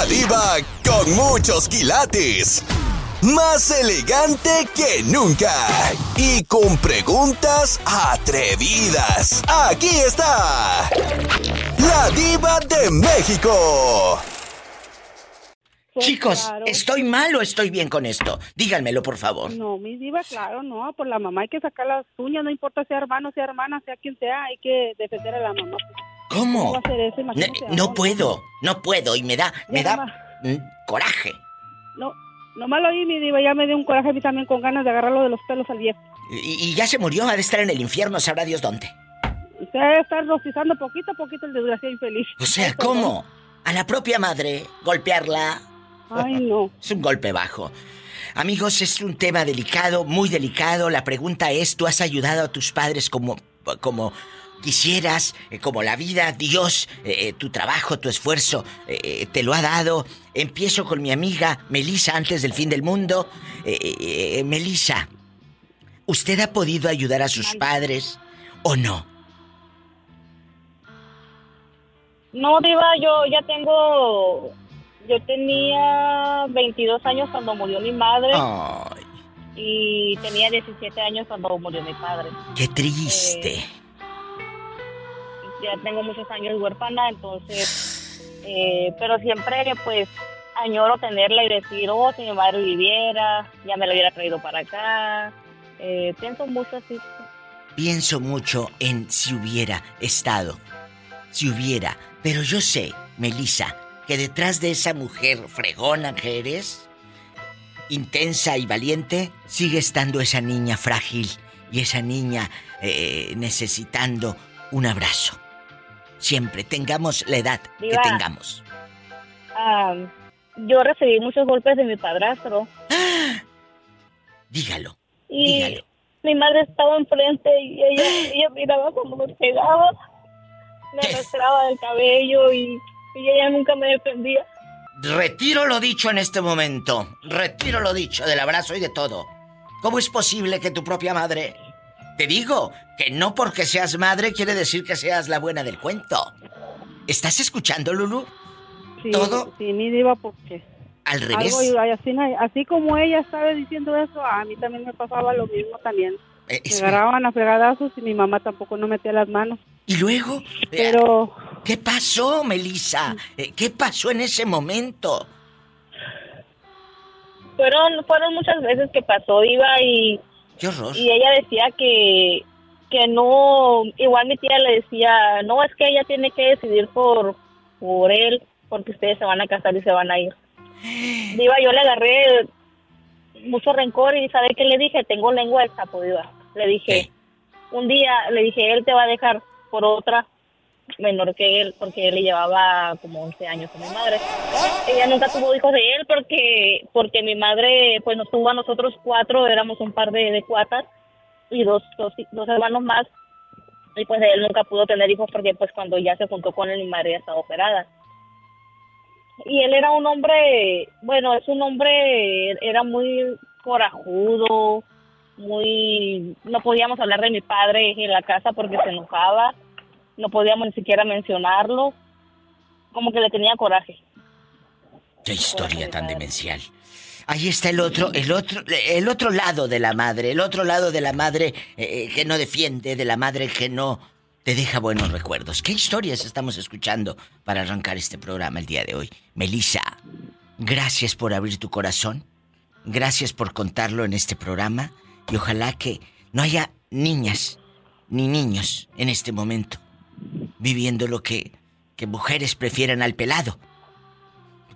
La diva con muchos quilates. Más elegante que nunca. Y con preguntas atrevidas. Aquí está. La diva de México. Pues Chicos, claro. ¿estoy mal o estoy bien con esto? Díganmelo, por favor. No, mi diva, claro, no. Por la mamá hay que sacar las uñas, no importa sea hermano, sea hermana, sea quien sea, hay que defender a la mamá. ¿Cómo? no, puedo, no puedo y me da, me da coraje. No, nomás lo oí, mi diva, ya me dio un coraje a mí también con ganas de agarrarlo de los pelos al viejo. Y, ya se murió, ha de estar en el infierno, sabrá Dios dónde. Se debe estar rostizando poquito a poquito el desgraciado infeliz. O sea, ¿cómo? A la propia madre, golpearla. Ay, no. Es un golpe bajo. Amigos, es un tema delicado, muy delicado. La pregunta es, ¿tú has ayudado a tus padres como, como quisieras, eh, como la vida, Dios, eh, eh, tu trabajo, tu esfuerzo, te lo ha dado? Empiezo con mi amiga Melisa antes del fin del mundo. Melisa, ¿usted ha podido ayudar a sus padres o no? No, Diva, yo ya tengo yo tenía 22 años cuando murió mi madre. Y tenía 17 años cuando murió mi padre. Qué triste. Eh, ya tengo muchos años huérfana, entonces, eh, pero siempre pues añoro tenerla y decir, oh, si mi madre viviera, ya me la hubiera traído para acá. Eh, pienso mucho así. Pienso mucho en si hubiera estado, si hubiera, pero yo sé, Melissa, que detrás de esa mujer fregona que eres, intensa y valiente, sigue estando esa niña frágil y esa niña eh, necesitando un abrazo. Siempre, tengamos la edad que tengamos. yo recibí muchos golpes de mi padrastro. Dígalo. Y dígalo. mi madre estaba enfrente y ella, ella miraba cuando me pegaba, me arrastraba del cabello y y ella nunca me defendía. Retiro lo dicho en este momento. Retiro lo dicho del abrazo y de todo. ¿Cómo es posible que tu propia madre... Te digo que no porque seas madre quiere decir que seas la buena del cuento. ¿Estás escuchando, Lulu? Sí, ¿Todo? Sí, ni diva porque... Al revés. así, así como ella estaba diciendo eso, a mí también me pasaba lo mismo también. Eh, me agarraban a fregadazos y mi mamá tampoco no metía las manos. ¿Y luego? Pero... ¿Qué pasó, Melissa? Eh, ¿Qué pasó en ese momento? Fueron, fueron muchas veces que pasó, iba y... Qué horror. Y ella decía que, que no... Igual mi tía le decía, no, es que ella tiene que decidir por, por él, porque ustedes se van a casar y se van a ir. Diva, yo le agarré mucho rencor y ¿sabe qué le dije? Tengo lengua de sapo, Diva. Le dije, un día, le dije, él te va a dejar por otra menor que él, porque él le llevaba como 11 años con mi madre. Ella nunca tuvo hijos de él porque porque mi madre pues nos tuvo a nosotros cuatro, éramos un par de, cuatas y dos, dos, dos hermanos más. Y pues él nunca pudo tener hijos porque pues cuando ya se juntó con él mi madre ya estaba operada. Y él era un hombre, bueno, es un hombre, era muy corajudo, muy... No podíamos hablar de mi padre en la casa porque se enojaba, no podíamos ni siquiera mencionarlo, como que le tenía coraje. Qué historia tan demencial. Ahí está el otro, el otro, el otro lado de la madre, el otro lado de la madre eh, que no defiende, de la madre que no te deja buenos recuerdos. ¿Qué historias estamos escuchando para arrancar este programa el día de hoy? Melissa, gracias por abrir tu corazón, gracias por contarlo en este programa y ojalá que no haya niñas ni niños en este momento viviendo lo que, que mujeres prefieran al pelado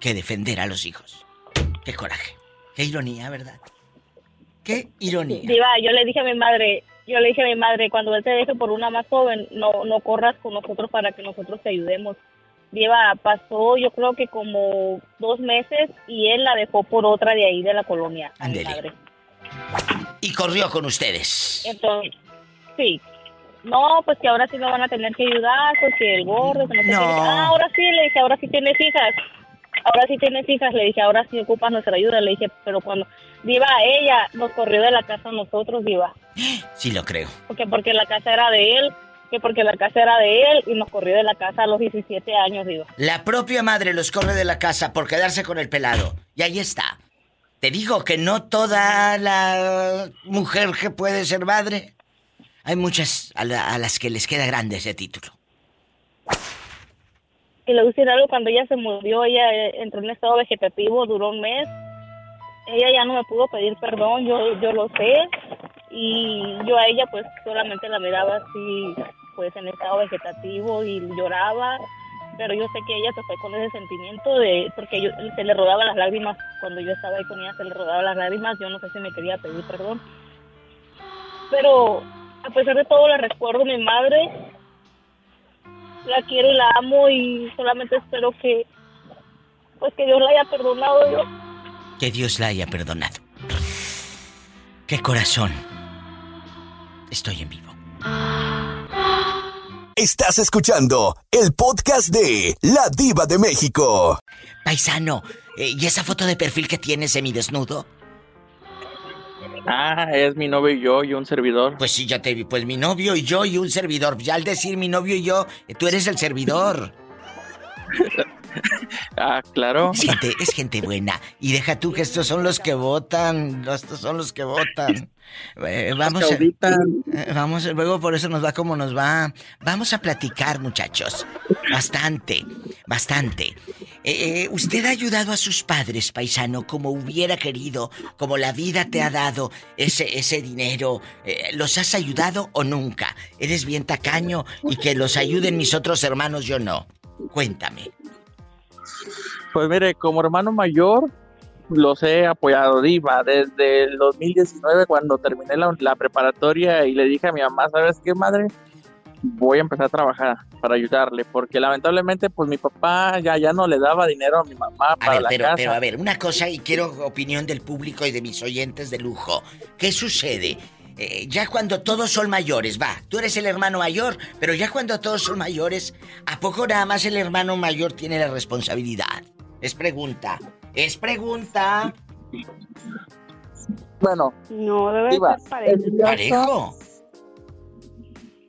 que defender a los hijos. Qué coraje, qué ironía, ¿verdad? Qué ironía. Diva, yo le dije a mi madre, yo le dije a mi madre, cuando él te deje por una más joven, no, no corras con nosotros para que nosotros te ayudemos. Diva, pasó yo creo que como dos meses y él la dejó por otra de ahí de la colonia. Y corrió con ustedes. Entonces, sí. No, pues que ahora sí me van a tener que ayudar, porque el gordo, que no, no. Ah, ahora sí, le dije, ahora sí tienes hijas. Ahora sí tienes hijas, le dije, ahora sí ocupas nuestra ayuda. Le dije, pero cuando. Diva, ella nos corrió de la casa a nosotros, Diva. Sí, lo creo. Porque, porque la casa era de él que porque la casa era de él y nos corrió de la casa a los 17 años, digo. La propia madre los corre de la casa por quedarse con el pelado. Y ahí está. Te digo que no toda la mujer que puede ser madre. Hay muchas a, las que les queda grande ese título. Y le voy algo, cuando ella se murió, ella eh, entró en estado vegetativo, duró un mes. Ella ya no me pudo pedir perdón, yo, yo lo sé. Y yo a ella pues solamente la miraba así pues en estado vegetativo y lloraba, pero yo sé que ella se fue con ese sentimiento de, porque yo, se le rodaban las lágrimas, cuando yo estaba ahí con ella se le rodaban las lágrimas, yo no sé si me quería pedir perdón. Pero a pesar de todo le recuerdo a mi madre, la quiero y la amo y solamente espero que, pues que Dios la haya perdonado yo. Que Dios la haya perdonado. Qué corazón. Estoy en vivo. Estás escuchando el podcast de La Diva de México. Paisano, eh, ¿y esa foto de perfil que tienes semidesnudo? Ah, es mi novio y yo y un servidor. Pues sí, ya te vi. Pues mi novio y yo y un servidor. Ya al decir mi novio y yo, tú eres el servidor. ah, claro. Es gente, es gente buena. Y deja tú que estos son los que votan. Estos son los que votan. Eh, vamos, a, eh, vamos, luego por eso nos va como nos va. Vamos a platicar, muchachos. Bastante, bastante. Eh, usted ha ayudado a sus padres, paisano, como hubiera querido, como la vida te ha dado ese, ese dinero. ¿Los has ayudado o nunca? ¿Eres bien tacaño y que los ayuden mis otros hermanos, yo no? Cuéntame. Pues mire, como hermano mayor, los he apoyado, Diva, desde el 2019 cuando terminé la, preparatoria y le dije a mi mamá, ¿sabes qué, madre? Voy a empezar a trabajar para ayudarle, porque lamentablemente, pues mi papá ya, ya no le daba dinero a mi mamá para la pero, casa. Pero a ver, una cosa y quiero opinión del público y de mis oyentes de lujo. ¿Qué sucede? Eh, ya cuando todos son mayores, va, tú eres el hermano mayor, pero ya cuando todos son mayores, ¿a poco nada más el hermano mayor tiene la responsabilidad? Es pregunta. Es pregunta. Bueno. No, debe ser parejo.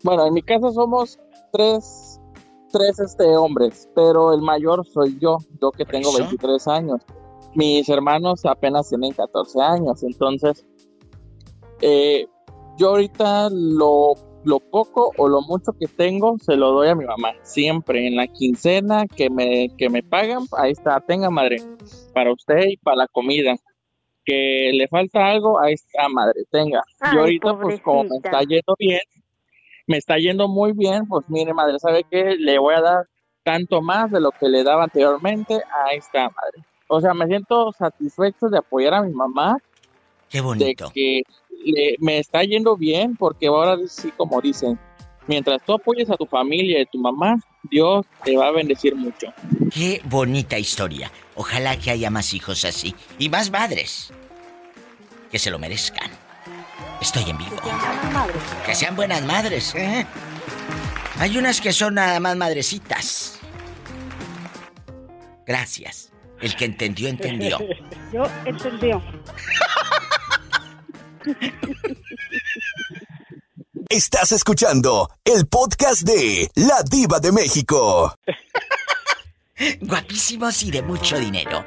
Bueno, en mi casa somos tres, tres este, hombres, pero el mayor soy yo, yo que tengo 23 años. Mis hermanos apenas tienen 14 años, entonces eh, yo ahorita lo lo poco o lo mucho que tengo se lo doy a mi mamá. Siempre en la quincena que me, que me pagan, ahí está, tenga madre, para usted y para la comida. Que le falta algo, ahí está, madre, tenga. Yo ahorita, pues como me está yendo bien, me está yendo muy bien, pues mire, madre, ¿sabe qué? Le voy a dar tanto más de lo que le daba anteriormente, ahí está, madre. O sea, me siento satisfecho de apoyar a mi mamá. Qué bonito. De que me está yendo bien porque ahora sí, como dicen, mientras tú apoyes a tu familia y a tu mamá, Dios te va a bendecir mucho. Qué bonita historia. Ojalá que haya más hijos así y más madres que se lo merezcan. Estoy en vivo. Que sean buenas madres, ¿eh? Hay unas que son nada más madrecitas. Gracias. El que entendió, entendió. Yo entendió. Estás escuchando el podcast de La Diva de México. Guapísimos y de mucho dinero.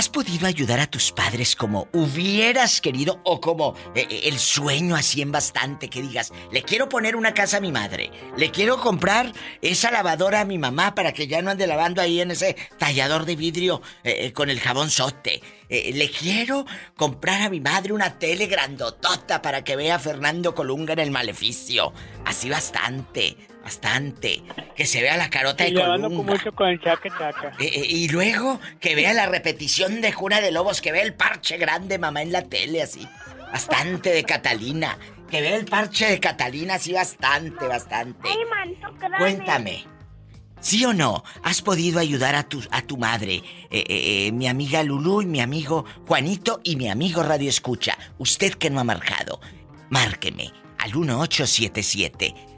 ¿Has podido ayudar a tus padres como hubieras querido o como eh, eh, el sueño así en bastante que digas, le quiero poner una casa a mi madre, le quiero comprar esa lavadora a mi mamá para que ya no ande lavando ahí en ese tallador de vidrio eh, con el jabón sote? le quiero comprar a mi madre una tele grandotota para que vea a Fernando Colunga en el maleficio. Así bastante. Bastante. Que se vea la carota de Colunga. mucho con el chaque chaca. Eh, eh, y luego que vea la repetición de Juna de Lobos, que vea el parche grande, mamá, en la tele, así. Bastante de Catalina. Que vea el parche de Catalina, así, bastante, bastante. Cuéntame. ¿Sí o no? ¿Has podido ayudar a tu, a tu madre? Eh, mi amiga Lulú y mi amigo Juanito y mi amigo Radio Escucha. Usted que no ha marcado, márqueme al 1877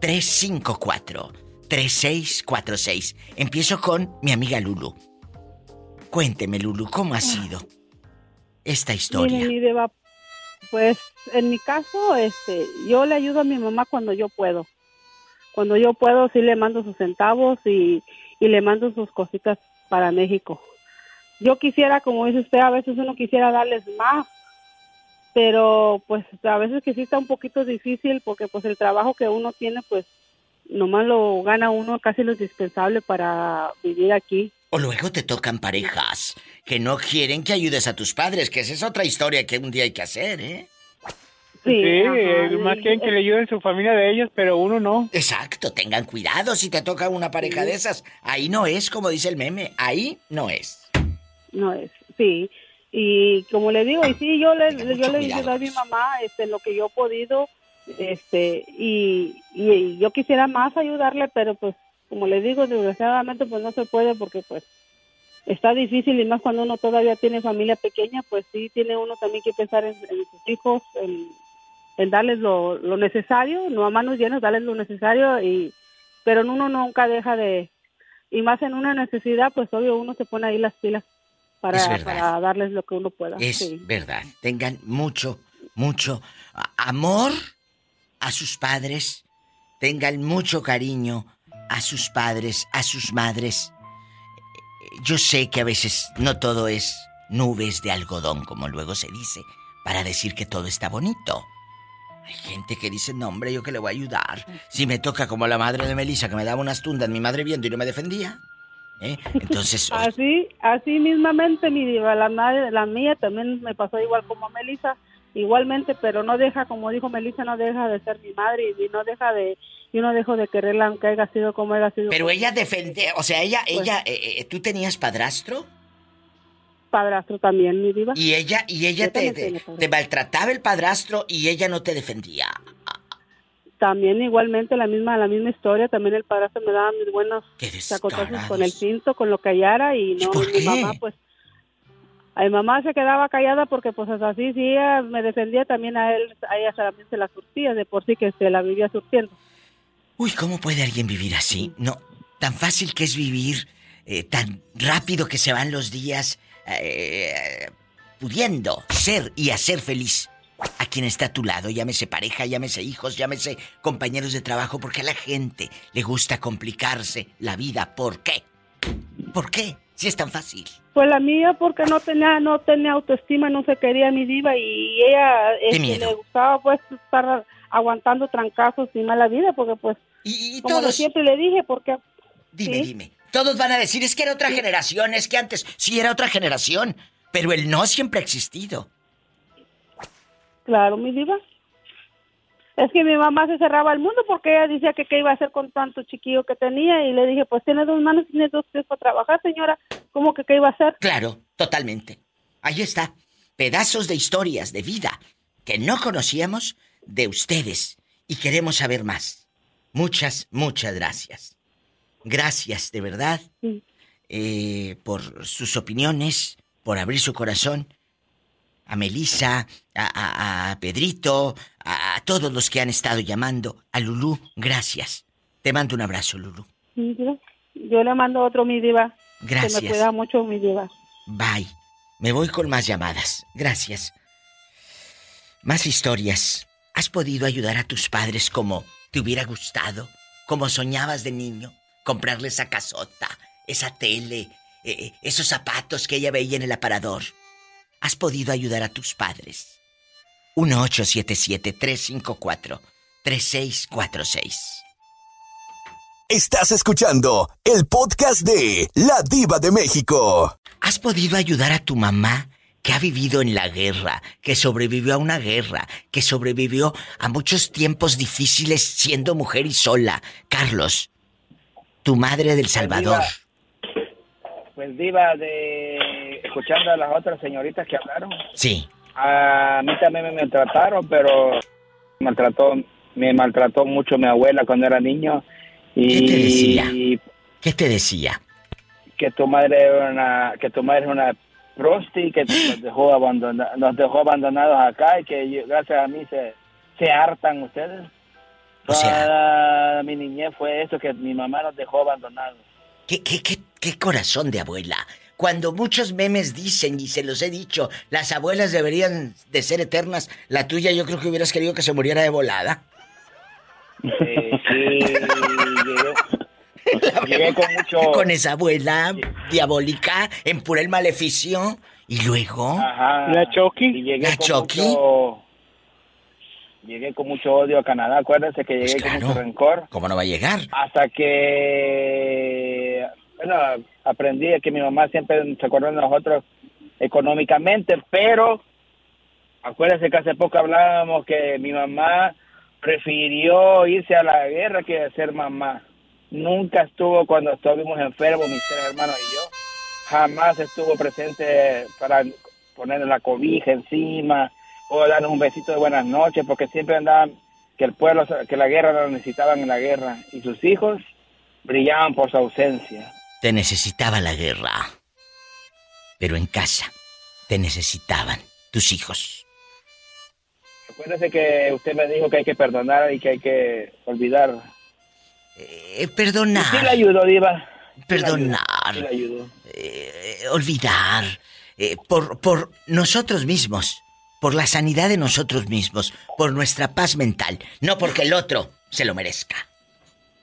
354-3646. Empiezo con mi amiga Lulu. Cuénteme, Lulu, ¿cómo ha sido esta historia? Pues en mi caso, este, yo le ayudo a mi mamá cuando yo puedo. Cuando yo puedo, sí le mando sus centavos y, y le mando sus cositas para México. Yo quisiera, como dice usted, a veces uno quisiera darles más, pero pues a veces que sí está un poquito difícil porque pues el trabajo que uno tiene pues nomás lo gana uno casi lo indispensable para vivir aquí. O luego te tocan parejas que no quieren que ayudes a tus padres, que esa es otra historia que un día hay que hacer, ¿eh? Sí, más quieren que le ayuden su familia de ellos, pero uno no. Exacto, tengan cuidado si te toca una pareja de esas. Ahí no es, como dice el meme, ahí no es. No es, sí. Y como le digo, y sí, yo le, yo le ayudo a mi mamá este, lo que yo he podido, este, y, y yo quisiera más ayudarle, pero pues como le digo, desgraciadamente pues no se puede porque pues está difícil y más cuando uno todavía tiene familia pequeña, pues sí tiene uno también que pensar en, sus hijos, en, darles lo, lo, necesario, no a manos llenas, darles lo necesario, y pero uno nunca deja de, y más en una necesidad, pues obvio uno se pone ahí las pilas para, para darles lo que uno pueda. Es verdad, tengan mucho, mucho amor a sus padres, tengan mucho cariño a sus padres, a sus madres. Yo sé que a veces no todo es nubes de algodón, como luego se dice, para decir que todo está bonito. Hay gente que dice, no hombre, yo que le voy a ayudar. Si me toca como la madre de Melissa, que me daba unas tundas, mi madre viendo y no me defendía. ¿Eh? Entonces... así, así mismamente, mi diva, la, la mía también me pasó igual como a Melissa igualmente, pero no deja, como dijo Melissa, no deja de ser mi madre y no deja de, y no dejo de quererla aunque haya sido como haya sido. Pero ella defende, o sea, ella, pues ella, eh, eh, ¿tú tenías padrastro? Padrastro también, mi diva. Y ella, y ella te, te, maltrataba el padrastro y ella no te defendía. También igualmente la misma, la misma historia, también el padrastro me daba mis buenos sacotazos con el cinto, con lo que hallara y no, mi mamá pues a mi mamá se quedaba callada porque pues así ella me defendía también a él, a ella también se la surtía, de por sí que se la vivía surtiendo. Uy, ¿cómo puede alguien vivir así? No, tan fácil que es vivir, eh, tan rápido que se van los días, eh, pudiendo ser y hacer feliz a quien está a tu lado, llámese pareja, llámese hijos, llámese compañeros de trabajo, porque a la gente le gusta complicarse la vida. ¿Por qué? ¿Por qué? Si es tan fácil. Pues la mía porque no tenía no tenía autoestima, no se quería mi diva y ella este, le gustaba pues estar aguantando trancazos y mala vida porque pues y, como todos... siempre le dije porque Dime, dime. Todos van a decir es que era otra generación, es que antes sí era otra generación, pero el no siempre ha existido. Claro, mi diva. Es que mi mamá se cerraba al mundo porque ella decía que qué iba a hacer con tanto chiquillo que tenía y le dije, pues tiene dos manos, tiene dos pies para trabajar, señora. ¿Cómo que qué iba a hacer? Claro, totalmente. Ahí está. Pedazos de historias de vida que no conocíamos de ustedes y queremos saber más. Muchas, muchas gracias. Gracias de verdad eh, por sus opiniones, por abrir su corazón a Melissa, a, Pedrito, a, todos los que han estado llamando, a Lulú, gracias. Te mando un abrazo, Lulú. Yo le mando otro, mi diva. Gracias. me cuida mucho, mi diva. Bye. Me voy con más llamadas. Gracias. Más historias. ¿Has podido ayudar a tus padres como te hubiera gustado? Como soñabas de niño? Comprarle esa casota, esa tele, eh, esos zapatos que ella veía en el aparador has podido ayudar a tus padres. 1877-354-3646. Estás escuchando el podcast de La Diva de México. ¿Has podido ayudar a tu mamá que ha vivido en la guerra, que sobrevivió a una guerra, que sobrevivió a muchos tiempos difíciles siendo mujer y sola? Carlos, tu madre del Salvador. Pues diva de escuchando a las otras señoritas que hablaron. Sí. A mí también me maltrataron, pero maltrató, me maltrató mucho mi abuela cuando era niño. Y, ¿Qué te decía? ¿Qué te decía? Que tu madre era una, que tu madre es una prosti, que nos dejó, abandona, nos dejó abandonados acá y que gracias a mí se, se hartan ustedes. O sea, mi niñez fue eso, que mi mamá nos dejó abandonados. ¿Qué, qué, qué, qué corazón de abuela? Cuando muchos memes dicen, y se los he dicho, las abuelas deberían de ser eternas, la tuya yo creo que hubieras querido que se muriera de volada. Sí, sí, llegué, con mucho... Con esa abuela diabólica, en pura el maleficio, y luego... Ajá. La Chucky. La Chucky. Llegué con mucho odio a Canadá, acuérdense que llegué pues con mucho rencor. ¿Cómo no va a llegar? Hasta que, bueno, aprendí que mi mamá siempre se acordó de nosotros económicamente, pero acuérdense que hace poco hablábamos que mi mamá prefirió irse a la guerra que ser mamá. Nunca estuvo cuando estuvimos enfermos, mis tres hermanos y yo. Jamás estuvo presente para ponerle la cobija encima, o darnos un besito de buenas noches, porque siempre andaban que el pueblo, que la guerra lo necesitaban en la guerra, y sus hijos brillaban por su ausencia. Te necesitaba la guerra, pero en casa te necesitaban tus hijos. Acuérdese que usted me dijo que hay que perdonar y que hay que olvidar. Eh, perdonar. sí le ayudó, Diva. perdonar. Sí le ayudó. Eh, olvidar. Eh, por, por nosotros mismos por la sanidad de nosotros mismos, por nuestra paz mental, no porque el otro se lo merezca.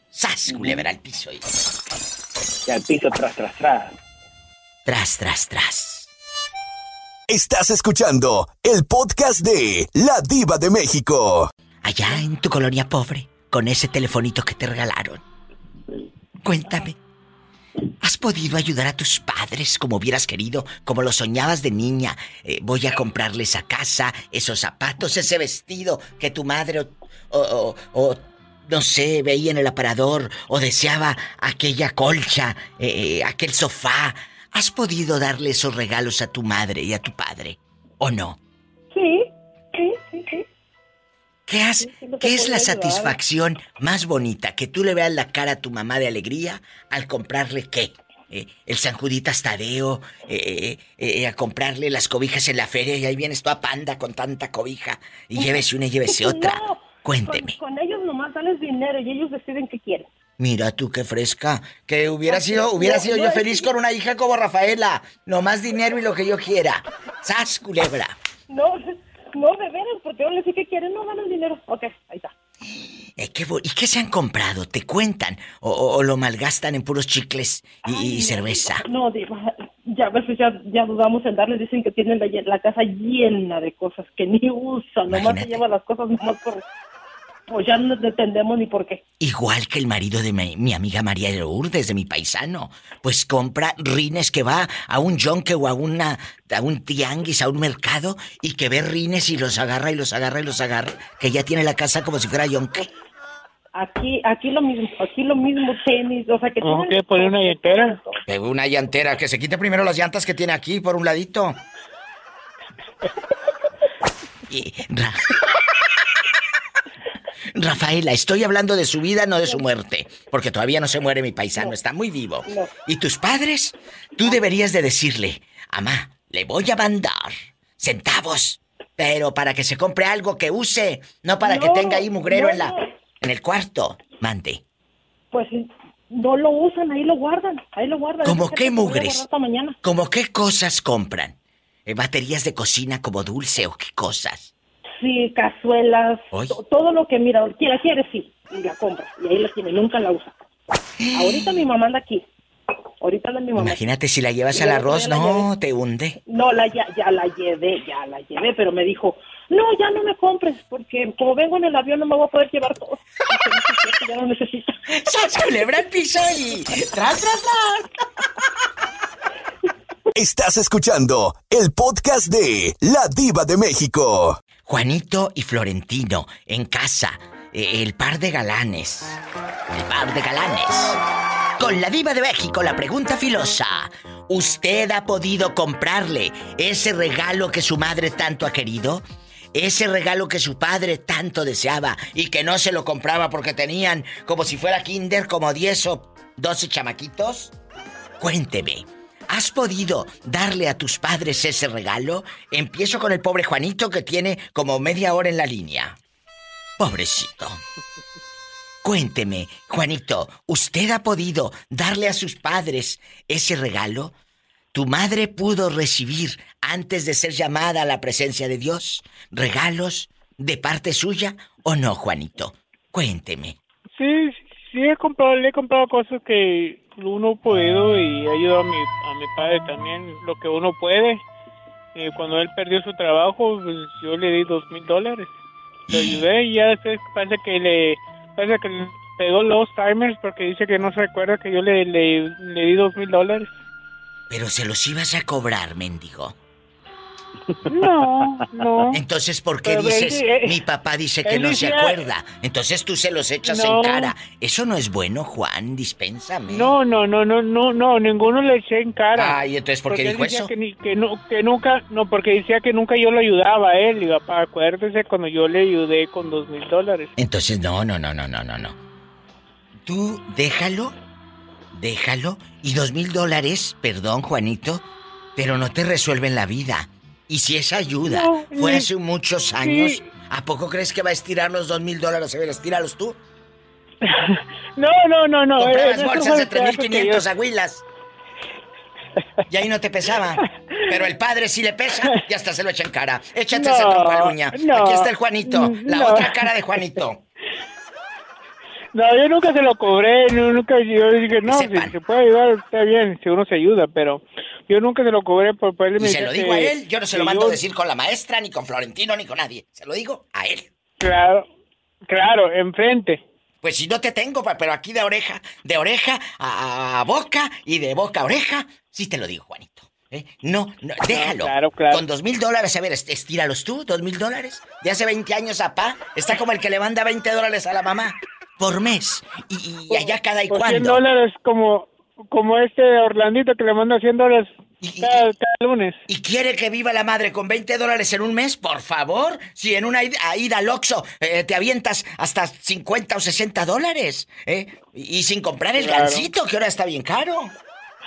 ¡Sas, culebra al piso! Y... y al piso tras, tras, tras. Tras, tras, tras. Estás escuchando el podcast de La Diva de México. Allá en tu colonia pobre, con ese telefonito que te regalaron. Cuéntame, ¿Has podido ayudar a tus padres como hubieras querido, como lo soñabas de niña? Eh, voy a comprarles a casa esos zapatos, ese vestido que tu madre o, o, no sé, veía en el aparador o deseaba aquella colcha, eh, eh, aquel sofá. ¿Has podido darle esos regalos a tu madre y a tu padre? ¿O no? Sí, sí, sí, sí. ¿Qué, ¿Qué es la satisfacción más bonita? Que tú le veas la cara a tu mamá de alegría al comprarle qué? Eh, el San Juditas Tadeo, eh, eh, a comprarle las cobijas en la feria y ahí vienes toda panda con tanta cobija y llévese una y llévese otra. Cuénteme. Con, ellos nomás dales dinero y ellos deciden qué quieren. Mira tú qué fresca. Que hubiera sido, hubiera sido yo feliz con una hija como Rafaela. Nomás dinero y lo que yo quiera. ¡Sas, culebra! No, no, de veras, porque yo les dije que quieren, no ganan dinero. Ok, ahí está. Eh, ¿Y qué se han comprado? ¿Te cuentan? ¿O, lo malgastan en puros chicles y, cerveza? No, ya a veces ya, ya, dudamos en darles. Dicen que tienen la, casa llena de cosas que ni usan. Nomás se llevan las cosas nomás por pues ya no entendemos ni por qué. Igual que el marido de mi, amiga María Lourdes, de mi paisano. Pues compra rines que va a un yonque o a, una, a un tianguis, a un mercado, y que ve rines y los agarra y los agarra y los agarra. Que ya tiene la casa como si fuera yonque. Aquí, aquí lo mismo, aquí lo mismo tenis, o sea que... ¿Qué? ¿Poner una llantera? Una llantera, que se quite primero las llantas que tiene aquí por un ladito. y... Rafaela, estoy hablando de su vida, no de su muerte. Porque todavía no se muere mi paisano, está muy vivo. ¿Y tus padres? Tú deberías de decirle, Amá, le voy a mandar centavos, pero para que se compre algo que use, no para que tenga ahí mugrero en la en el cuarto. Mande. Pues no lo usan, ahí lo guardan, ahí lo guardan. ¿Cómo qué mugres? ¿Cómo qué cosas compran? ¿Eh, ¿Baterías de cocina como dulce o qué cosas? Sí, cazuelas, todo lo que mira, quiera, quiere, sí, y la compra, y ahí la tiene, nunca la usa. Ahorita mi mamá anda aquí. Ahorita anda mi mamá. Imagínate si la llevas al arroz, no, te hunde. No, la, ya, ya la llevé, ya la llevé, pero me dijo, no, ya no me compres, porque como vengo en el avión no me voy a poder llevar todo. ya no necesito. ¡Se celebra el piso y ¡Tras, tras, tras! Estás escuchando el podcast de La Diva de México. Juanito y Florentino en casa. Eh, el par de galanes. El par de galanes. Con la diva de México, la pregunta filosa. ¿Usted ha podido comprarle ese regalo que su madre tanto ha querido? Ese regalo que su padre tanto deseaba y que no se lo compraba porque tenían como si fuera kinder como 10 o 12 chamaquitos? Cuénteme. ¿Has podido darle a tus padres ese regalo? Empiezo con el pobre Juanito que tiene como media hora en la línea. Pobrecito. Cuénteme, Juanito, ¿usted ha podido darle a sus padres ese regalo? ¿Tu madre pudo recibir, antes de ser llamada a la presencia de Dios, regalos de parte suya o no, Juanito? Cuénteme. Sí, sí, he comprado, le he comprado cosas que uno puede y he ayudado a mi, a mi padre también lo que uno puede. Eh, cuando él perdió su trabajo, pues, yo le di dos mil dólares. Le ayudé y ya después parece que le, parece que le pegó los timers porque dice que no se recuerda que yo le, le, le di dos mil dólares. Pero se los ibas a cobrar, mendigo. No, no. Entonces, ¿por qué dices, eh, mi papá dice que no se acuerda? Entonces tú se los echas en cara. Eso no es bueno, Juan, dispénsame. No, no, no, no, no, no, ninguno le eché en cara. Ay, entonces, ¿por qué dijo eso? Que, que, no, que nunca, no, porque decía que nunca yo lo ayudaba a él. Digo, papá, acuérdese cuando yo le ayudé con dos mil dólares. Entonces, no, no, no, no, no, no, no. Tú déjalo, déjalo, y dos mil dólares, perdón, Juanito, pero no te resuelven la vida. Y si esa ayuda fue hace muchos años, ¿a poco crees que va a estirar los dos mil dólares? A ver, estíralos tú. no, no, no, no. Comprabas eh, bolsas de 3.500 aguilas. Y ahí no te pesaba. Pero el padre sí le pesa y hasta se lo echa en cara. Échate ese trompaluña. Aquí está el Juanito. La otra cara de Juanito. No, yo nunca se lo cobré, nunca yo dije, no, si se puede ayudar, está bien, si uno se ayuda, pero yo nunca se lo cobré por él Y se lo digo a él, yo no se lo mando a decir con la maestra, ni con Florentino, ni con nadie. Se lo digo a él. Claro, claro, enfrente. Pues si no te tengo, pero aquí de oreja, de oreja a, boca y de boca a oreja, sí te lo digo, Juanito. ¿eh? No, no, déjalo. claro, claro. Con dos mil dólares, a ver, estíralos tú, dos mil dólares. De hace 20 años a pa, está como el que le manda 20 dólares a la mamá por mes. Y, allá cada y por cuando. 100 dólares como, como este Orlandito que le manda 100 dólares cada, lunes. ¿Y quiere que viva la madre con 20 dólares en un mes? Por favor. Si en una ida al Oxxo eh, te avientas hasta 50 o 60 dólares. ¿eh? Y, sin comprar el gancito, que ahora está bien caro.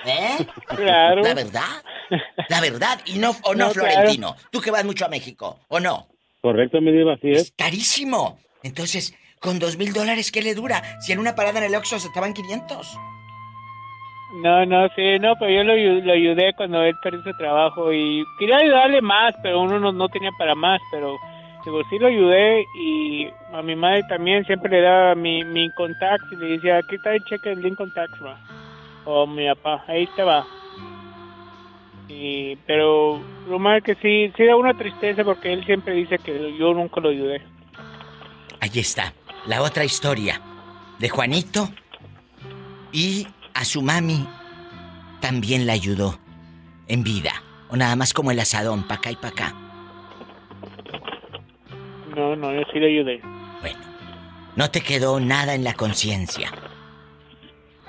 ¿Eh? Claro. La verdad. La verdad. Y no, o no, Florentino. Tú que vas mucho a México, ¿o no? Correcto, me digo así es. carísimo. Entonces, con dos mil dólares, ¿qué le dura? Si en una parada en el Oxxo se estaban 500. No, no, sí, no, pero yo lo, ayudé cuando él perdió su trabajo y quería ayudarle más, pero uno no, no tenía para más, pero digo, sí lo ayudé y a mi madre también siempre le daba mi, mi contacto y le decía, aquí está el cheque del Lincoln Tax, O mi papá, ahí te va. Y, pero lo más que sí, sí da una tristeza porque él siempre dice que yo nunca lo ayudé. Ahí está la otra historia de Juanito y a su mami también la ayudó en vida. O nada más como el asadón, pa' acá y pa' acá. No, no, yo sí le ayudé. Bueno, no te quedó nada en la conciencia.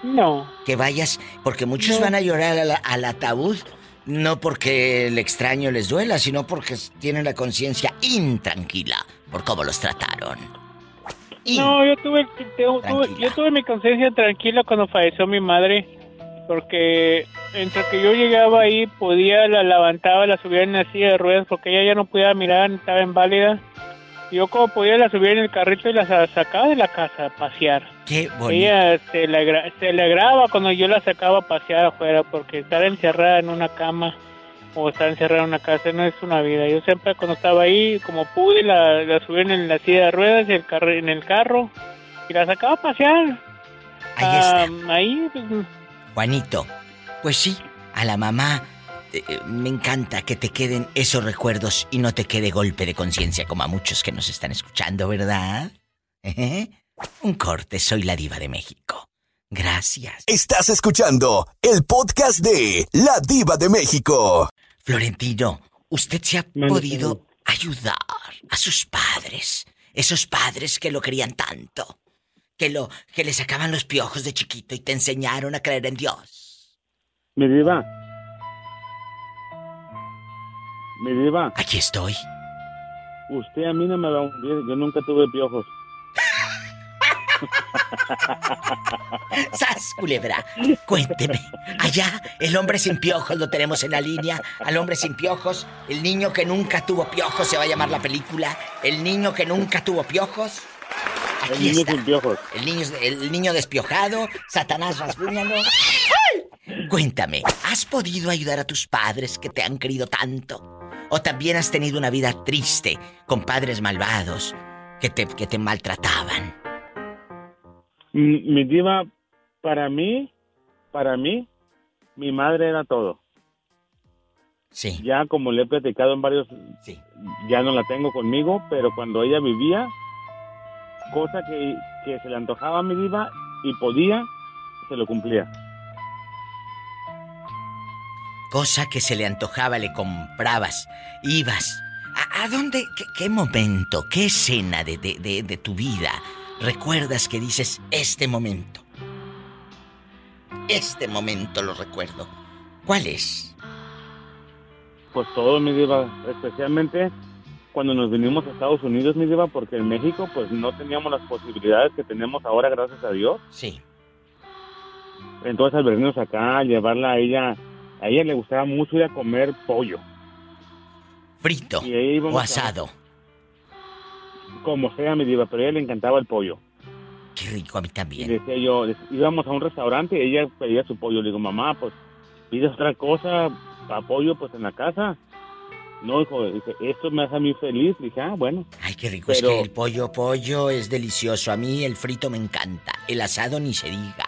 No. Que vayas, porque muchos van a llorar al ataúd, no porque el extraño les duela, sino porque tienen la conciencia intranquila por cómo los trataron. No, yo tuve, yo tuve mi conciencia tranquila cuando falleció mi madre, porque entre que yo llegaba ahí, podía, la levantaba, la subía en la silla de ruedas, porque ella ya no podía mirar, estaba inválida. Yo como podía la subía en el carrito y la sacaba de la casa a pasear. Qué bonito. Ella se le, se cuando yo la sacaba a pasear afuera, porque estar encerrada en una cama o estar encerrado en una casa, no es una vida. Yo siempre cuando estaba ahí, como pude, la, la subí en la silla de ruedas y el carro, en el carro y la sacaba a pasear. Ahí está. ahí, pues, Juanito, pues sí, a la mamá eh, eh, me encanta que te queden esos recuerdos y no te quede golpe de conciencia como a muchos que nos están escuchando, ¿verdad? ¿Eh? Un corte, soy la diva de México. Gracias. Estás escuchando el podcast de La Diva de México. Florentino, usted se ha podido ayudar a sus padres, esos padres que lo querían tanto, que lo que le sacaban los piojos de chiquito y te enseñaron a creer en Dios. Mi diva. Mi diva. Aquí estoy. Usted a mí no me va a hundir, yo nunca tuve piojos. ¡Sas, culebra! Cuénteme. Allá, el hombre sin piojos lo tenemos en la línea. Al hombre sin piojos. El niño que nunca tuvo piojos se va a llamar la película. El niño que nunca tuvo piojos. Aquí el niño está. sin piojos. El niño, el niño despiojado. Satanás rasguñalo. Cuéntame, ¿has podido ayudar a tus padres que te han querido tanto? ¿O también has tenido una vida triste con padres malvados que te, que te maltrataban? Mi diva, para mí, para mí, mi madre era todo. Sí. Ya como le he platicado en varios, sí. ya no la tengo conmigo, pero cuando ella vivía, cosa que, que se le antojaba a mi diva y podía, se lo cumplía. Cosa que se le antojaba, le comprabas, ibas. ¿A, dónde, qué, momento, qué escena de, de, de tu vida recuerdas que dices este momento? Este momento lo recuerdo. ¿Cuál es? Pues todo, mi diva, especialmente cuando nos vinimos a Estados Unidos, mi diva, porque en México pues no teníamos las posibilidades que tenemos ahora, gracias a Dios. Sí. Entonces al venirnos acá, llevarla a ella, a ella le gustaba mucho ir a comer pollo. Frito o asado. Como sea, mi diva, pero a ella le encantaba el pollo. Qué rico, a mí también. Y decía yo, íbamos a un restaurante y ella pedía su pollo. Le digo, mamá, pues pides otra cosa, pollo pues en la casa. No, hijo, dice, esto me hace a mí feliz. Dije, ah, bueno. Ay, qué rico. Es que el pollo, pollo es delicioso. A mí el frito me encanta. El asado ni se diga.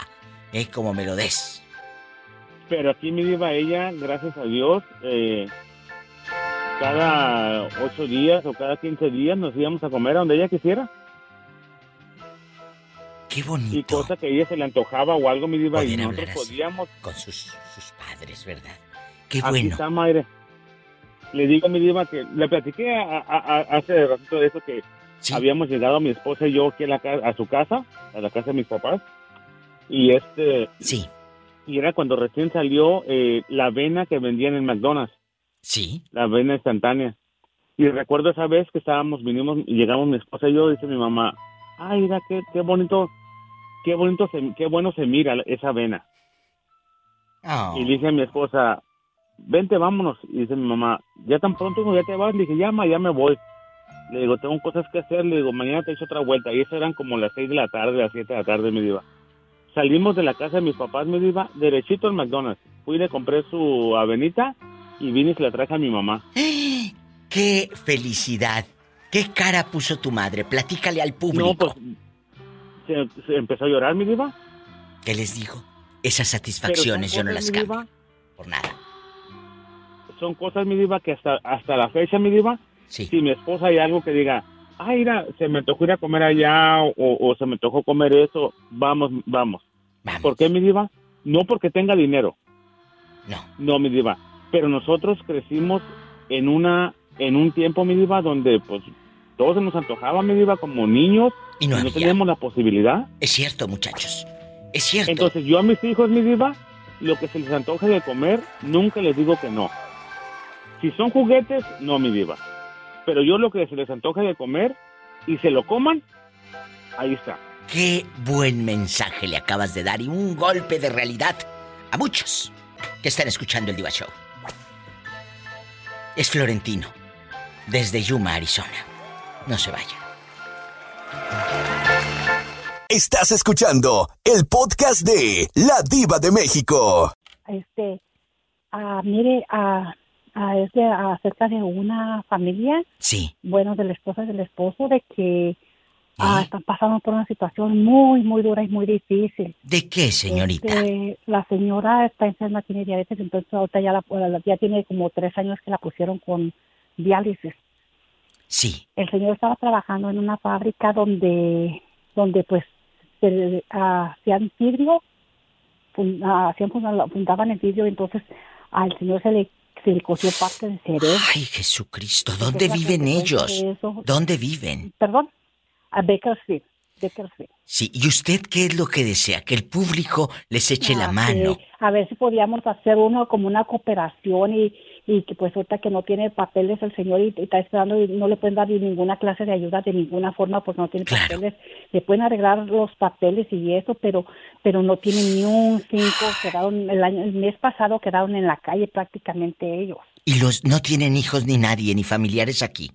Es como me lo des. Pero aquí me iba ella, gracias a Dios, eh, cada ocho días o cada quince días nos íbamos a comer a donde ella quisiera. Qué bonito. Y cosa que a ella se le antojaba o algo, me iba y nosotros podíamos. Con sus, padres, ¿verdad? Qué bueno. Está, madre. Le digo a mi diva que le platiqué hace ratito de eso que habíamos llegado mi esposa y yo aquí a, la, a su casa, a la casa de mis papás. Y este. Sí. Y era cuando recién salió eh, la avena que vendían en McDonald's. Sí. La avena instantánea. Y recuerdo esa vez que estábamos, vinimos y llegamos mi esposa y yo, dice mi mamá, ay, mira qué, qué bonito, qué bonito, se, qué bueno se mira esa avena. Oh. Y dice a mi esposa, vente, vámonos. Y dice mi mamá, ya tan pronto ya te vas. Le dije, llama, ya me voy. Le digo, tengo cosas que hacer. Le digo, mañana te echo otra vuelta. Y eso eran como las seis de la tarde, las siete de la tarde, me diva. Salimos de la casa de mis papás, me diva, derechito al McDonald's. Fui y le compré su avenita y vine y se la traje a mi mamá. ¡Qué felicidad! ¿Qué cara puso tu madre? Platícale al público. No, pues se, empezó a llorar, mi diva. ¿Qué les digo? Esas satisfacciones yo no las cambio. Por nada. Son cosas, mi diva, que hasta, hasta la fecha, mi diva, sí. si mi esposa hay algo que diga, ay, mira, se me tocó ir a comer allá o, se me tocó comer eso, vamos, vamos. vamos. ¿Por qué, mi diva? No porque tenga dinero. No. No, mi diva. Pero nosotros crecimos en una en un tiempo, mi diva, donde pues todos se nos antojaba, mi diva, como niños. Y no, teníamos la posibilidad. Es cierto, muchachos. Es cierto. Entonces yo a mis hijos, mi diva, lo que se les antoje de comer, nunca les digo que no. Si son juguetes, no, mi diva. Pero yo lo que se les antoje de comer y se lo coman, ahí está. Qué buen mensaje le acabas de dar y un golpe de realidad a muchos que están escuchando el Diva Show. Es Florentino desde Yuma, Arizona. No se vaya. Estás escuchando el podcast de La Diva de México. Este, ah, mire, a ah, es de, acerca de una familia. Sí. Bueno, de la esposa y del esposo, de que ah, están pasando por una situación muy, muy dura y muy difícil. ¿De qué, señorita? Este, la señora está enferma, tiene diabetes, entonces ahorita ya, la, ya tiene como tres años que la pusieron con diálisis. Sí. El señor estaba trabajando en una fábrica donde, donde pues se, hacían vidrio, hacían, fundaban el vidrio, entonces al señor se le se le cogió parte del cerebro. Ay, Jesucristo, ¿dónde viven ellos? ¿Dónde viven? Perdón a Bakersfield. Bakersfield. Sí, ¿y usted qué es lo que desea? Que el público les eche la ah, mano. A ver si podíamos hacer uno como una cooperación y, y que pues ahorita que no tiene papeles el señor y, está esperando y no le pueden dar ninguna clase de ayuda de ninguna forma porque no tiene papeles. Le pueden arreglar los papeles y eso, pero pero no tiene ni un cinco. Quedaron el año el mes pasado quedaron en la calle prácticamente ellos. Y los no tienen hijos ni nadie ni familiares aquí.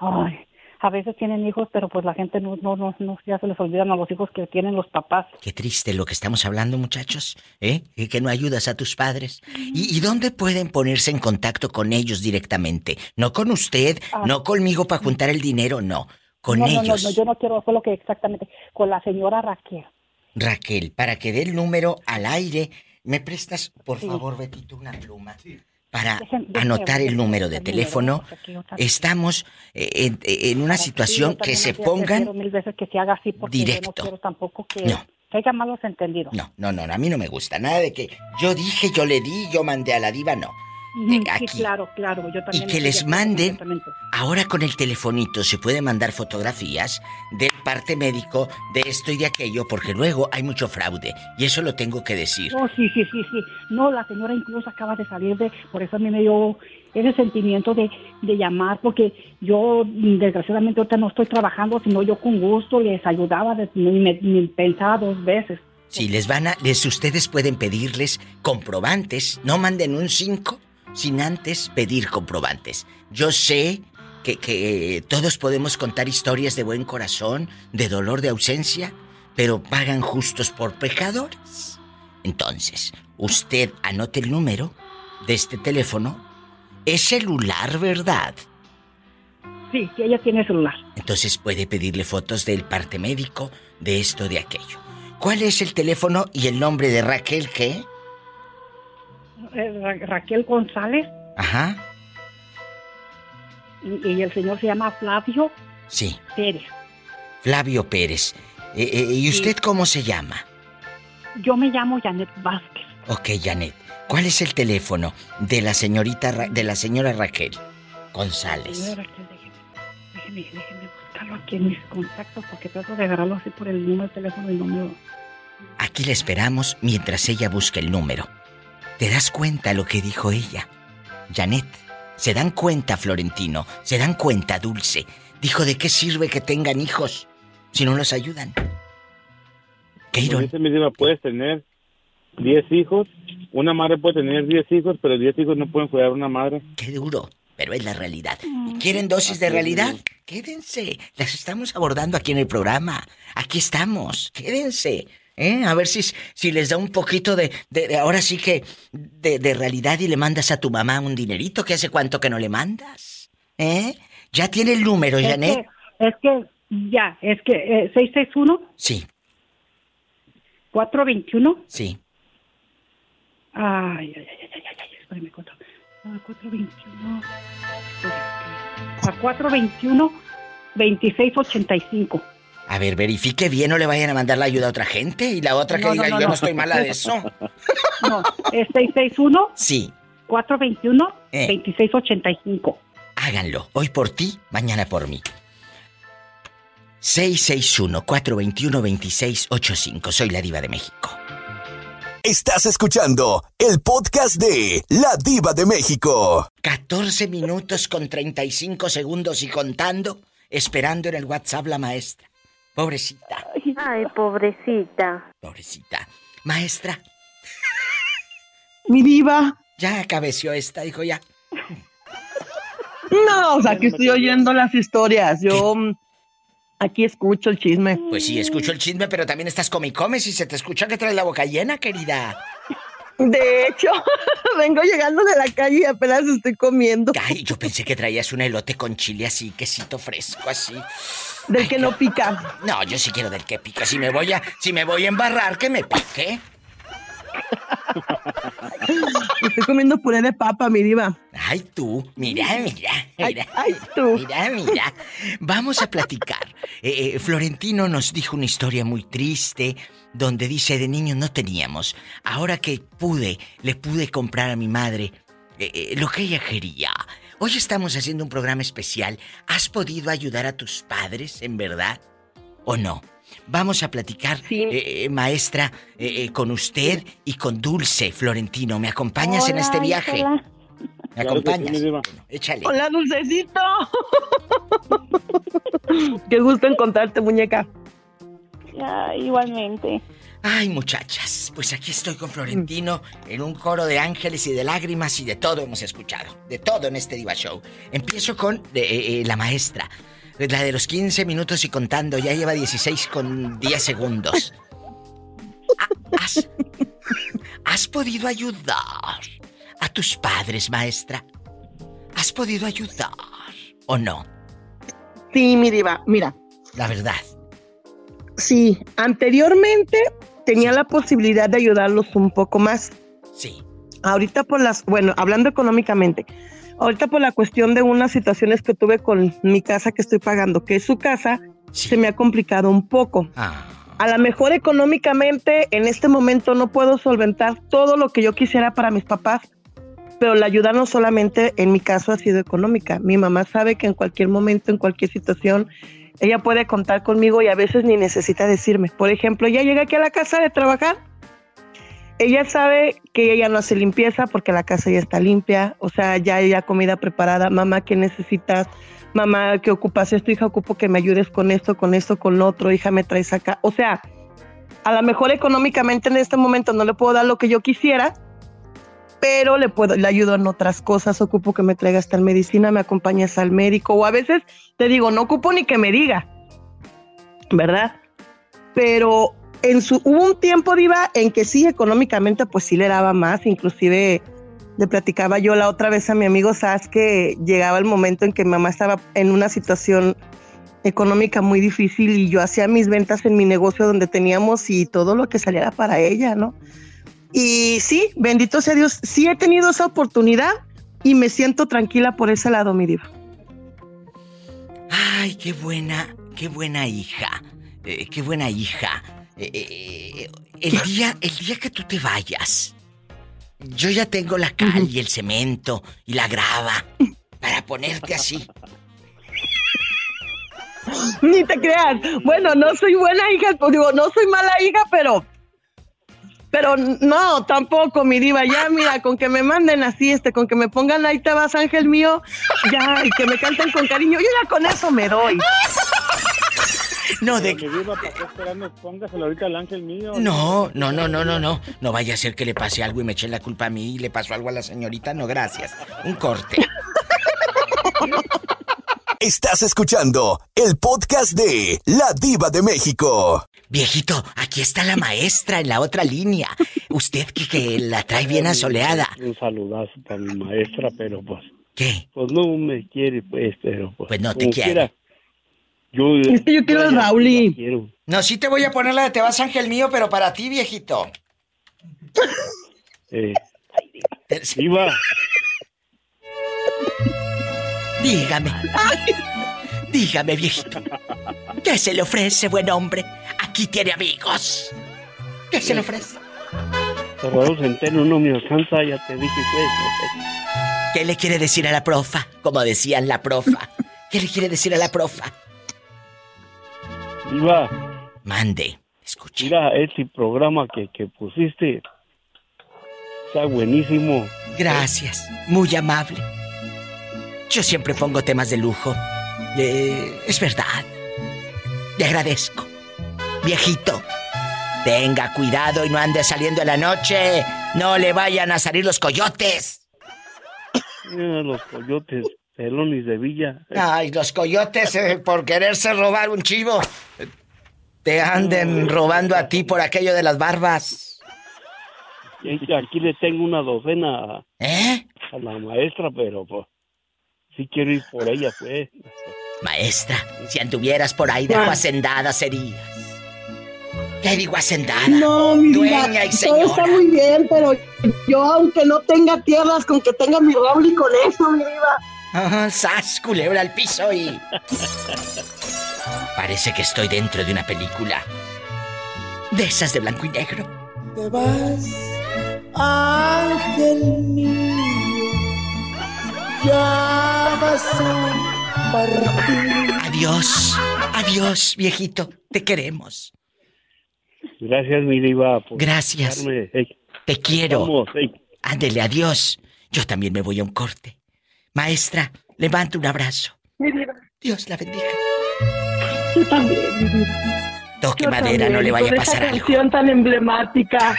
Ay, a veces tienen hijos, pero pues la gente no, no, no, no ya se les olvidan a los hijos que tienen los papás. Qué triste lo que estamos hablando, muchachos, ¿eh? Que no ayudas a tus padres. ¿Y, dónde pueden ponerse en contacto con ellos directamente? No con usted, ah. no conmigo para juntar el dinero, no. Con ellos. No, no, no, yo no quiero solo que exactamente, con la señora Raquel. Raquel, para que dé el número al aire, ¿me prestas, por favor, Betito, una pluma? Sí para anotar el número de teléfono. Estamos eh, en, una situación que se pongan directo. No haya malos entendidos. No, no, no, a mí no me gusta nada de que yo dije, yo le di, yo mandé a la diva, no. Sí, claro, claro, yo también. Y que les manden, ahora con el telefonito se puede mandar fotografías del parte médico de esto y de aquello, porque luego hay mucho fraude, y eso lo tengo que decir. Oh, sí, sí, sí, sí. No, la señora incluso acaba de salir de, por eso a mí me dio ese sentimiento de, de llamar, porque yo desgraciadamente ahorita no estoy trabajando, sino yo con gusto les ayudaba, ni, ni pensaba dos veces. Si les van a, les ustedes pueden pedirles comprobantes, no manden un 5 sin antes pedir comprobantes. Yo sé que, que, todos podemos contar historias de buen corazón, de dolor de ausencia, pero pagan justos por pecadores. Entonces, usted anote el número de este teléfono. Es celular, ¿verdad? Sí, sí, ella tiene celular. Entonces puede pedirle fotos del parte médico, de esto, de aquello. ¿Cuál es el teléfono y el nombre de Raquel qué? Raquel González. Ajá. Y, el señor se llama Flavio sí. Pérez. Flavio Pérez. Eh, eh, ¿Y usted cómo se llama? Yo me llamo Janet Vázquez. Ok, Janet. ¿Cuál es el teléfono de la señorita de la señora Raquel González? déjeme, déjeme, buscarlo aquí en mis contactos porque trato de agarrarlo así por el número de teléfono y no me... Aquí le esperamos mientras ella busca el número. ¿Te das cuenta lo que dijo ella? Janet, ¿se dan cuenta, Florentino? ¿Se dan cuenta, Dulce? Dijo de qué sirve que tengan hijos si no los ayudan. ¿Qué Dice misma puedes tener 10 hijos. Una madre puede tener 10 hijos, pero 10 hijos no pueden cuidar a una madre. Qué duro, pero es la realidad. ¿Quieren dosis de realidad? Quédense. Las estamos abordando aquí en el programa. Aquí estamos. Quédense. ¿Eh? A ver si, si les da un poquito de, de, ahora sí que, de, realidad y le mandas a tu mamá un dinerito, que hace cuánto que no le mandas. ¿Eh? Ya tiene el número, Janet. es que, ya, es que, eh, 661. Sí. 421. Sí. Ay, ay, ay, ay, ay, ay, espérame, 421. A 421, 2685. A ver, verifique bien, no le vayan a mandar la ayuda a otra gente y la otra que diga yo no estoy mala de eso. No, es 661. Sí. 421 2685. Háganlo, hoy por ti, mañana por mí. 661-421-2685. Soy la diva de México. Estás escuchando el podcast de La Diva de México. 14 minutos con 35 segundos y contando, esperando en el WhatsApp la maestra. Pobrecita. Ay, pobrecita. Pobrecita. Maestra. Mi diva. Ya cabeció esta, dijo ya. No, o sea, que estoy oyendo las historias. Yo aquí escucho el chisme. Pues sí, escucho el chisme, pero también estás come y comes y se te escucha que traes la boca llena, querida. De hecho, vengo llegando de la calle y apenas estoy comiendo. Ay, yo pensé que traías un elote con chile así, quesito fresco así. Del que no pica. No, yo sí quiero del que pica. Si me voy a, si me voy a embarrar, que me pique. Estoy comiendo puré de papa, mi diva. Ay, tú, mira, mira, mira. Ay, tú. Mira, mira. Vamos a platicar. Eh, eh, Florentino nos dijo una historia muy triste donde dice de niño no teníamos. Ahora que pude, le pude comprar a mi madre eh, lo que ella quería. Hoy estamos haciendo un programa especial. ¿Has podido ayudar a tus padres, en verdad? ¿O no? Vamos a platicar, eh, eh, maestra, eh, con usted y con Dulce Florentino. ¿Me acompañas en este viaje? ¿Me acompañas? échale. Hola, Dulcecito. Qué gusto encontrarte, muñeca. igualmente. Ay, muchachas, pues aquí estoy con Florentino en un coro de ángeles y de lágrimas y de todo hemos escuchado. De todo en este Diva Show. Empiezo con la maestra. Pues la de los 15 minutos y contando, ya lleva 16 con 10 segundos. ¿Has, has podido ayudar a tus padres, maestra? ¿Has podido ayudar o no? Sí, mi diva, mira. La verdad. Sí, anteriormente tenía la posibilidad de ayudarlos un poco más. Sí. Ahorita por las, bueno, hablando económicamente, ahorita por la cuestión de unas situaciones que tuve con mi casa que estoy pagando, que es su casa, se me ha complicado un poco. Ah. A lo mejor económicamente en este momento no puedo solventar todo lo que yo quisiera para mis papás, pero la ayuda no solamente en mi caso ha sido económica. Mi mamá sabe que en cualquier momento, en cualquier situación, ella puede contar conmigo y a veces ni necesita decirme. Por ejemplo, ya llega aquí a la casa de trabajar. Ella sabe que ella no hace limpieza porque la casa ya está limpia, o sea, ya hay comida preparada. Mamá, ¿qué necesitas? Mamá, ¿qué ocupas esto? Hija, ocupo que me ayudes con esto, con esto, con otro. Hija, me traes acá. O sea, a lo mejor económicamente en este momento no le puedo dar lo que yo quisiera, pero le puedo, le ayudo en otras cosas, ocupo que me traigas tal medicina, me acompañas al médico, o a veces te digo, no ocupo ni que me diga, ¿verdad? Pero en su, hubo un tiempo, Diva, en que sí, económicamente, pues sí le daba más, inclusive le platicaba yo la otra vez a mi amigo Sas que llegaba el momento en que mi mamá estaba en una situación económica muy difícil y yo hacía mis ventas en mi negocio donde teníamos y todo lo que saliera para ella, ¿no? Y sí, bendito sea Dios, sí he tenido esa oportunidad y me siento tranquila por ese lado, mi diva. Ay, qué buena, qué buena hija. Eh, qué buena hija. Eh, eh, el día, el día que tú te vayas, yo ya tengo la cal y el cemento y la grava para ponerte así. Ni te creas. Bueno, no soy buena hija, pues digo, no soy mala hija, pero pero no, tampoco, mi diva. Ya, mira, con que me manden así, este, con que me pongan ahí te vas, ángel mío, ya, y que me canten con cariño, yo ya con eso me doy. No, de que viva para esperando, póngaselo ahorita al ángel mío. No, no, no, no, no, no. No vaya a ser que le pase algo y me echen la culpa a mí y le pasó algo a la señorita. No, gracias. Un corte. Estás escuchando el podcast de La Diva de México. Viejito, aquí está la maestra en la otra línea. Usted que, que la trae bien asoleada. Un saludazo para mi maestra, pero pues. ¿Qué? Pues no me quiere, pues, pero pues. Pues no te quiere. quiera, Yo, Es que yo quiero al Rauli. quiero. No, sí te voy a poner la de Te vas ángel mío, pero para ti, viejito. Eh, Dígame. Dígame, viejito. ¿Qué se le ofrece, buen hombre? Aquí tiene amigos. ¿Qué se le ofrece? Salvador Centeno no me alcanza, ya te dije, pues. ¿Qué le quiere decir a la profa? Como decían la profa. ¿Qué le quiere decir a la profa? Diva, Mande. mira, ese programa que, que pusiste está buenísimo. Gracias. Muy amable. Yo siempre pongo temas de lujo. Eh, es verdad. Le agradezco. Viejito, tenga cuidado y no ande saliendo en la noche. No le vayan a salir los coyotes. Mira los coyotes pelones de Villa. Ay, los coyotes eh, por quererse robar un chivo. Te anden robando a ti por aquello de las barbas. Y Aquí le tengo una docena a, ¿Eh? a la maestra, pero pues sí quiero ir por ella, pues. Maestra, si anduvieras por ahí de Ah. hacendada serías. ¿Qué digo hacendada? No, mi vida, Dueña y todo está señora. muy bien, pero yo aunque no tenga tierras, con que tenga mi Rauli con eso, mi diva. Sas, culebra al piso y... Parece que estoy dentro de una película. De esas de blanco y negro. Te vas, ángel mío, ya vas a partir. Adiós, adiós, viejito. Te queremos. Gracias, mi diva. por Gracias. Te quiero. vamos, ey. Ándele, adiós. Yo también me voy a un corte. Maestra, le mando un abrazo. Mi. Dios la bendiga. Yo también, mi diva. Toque Yo madera, también, no le vaya a pasar esa algo. canción tan emblemática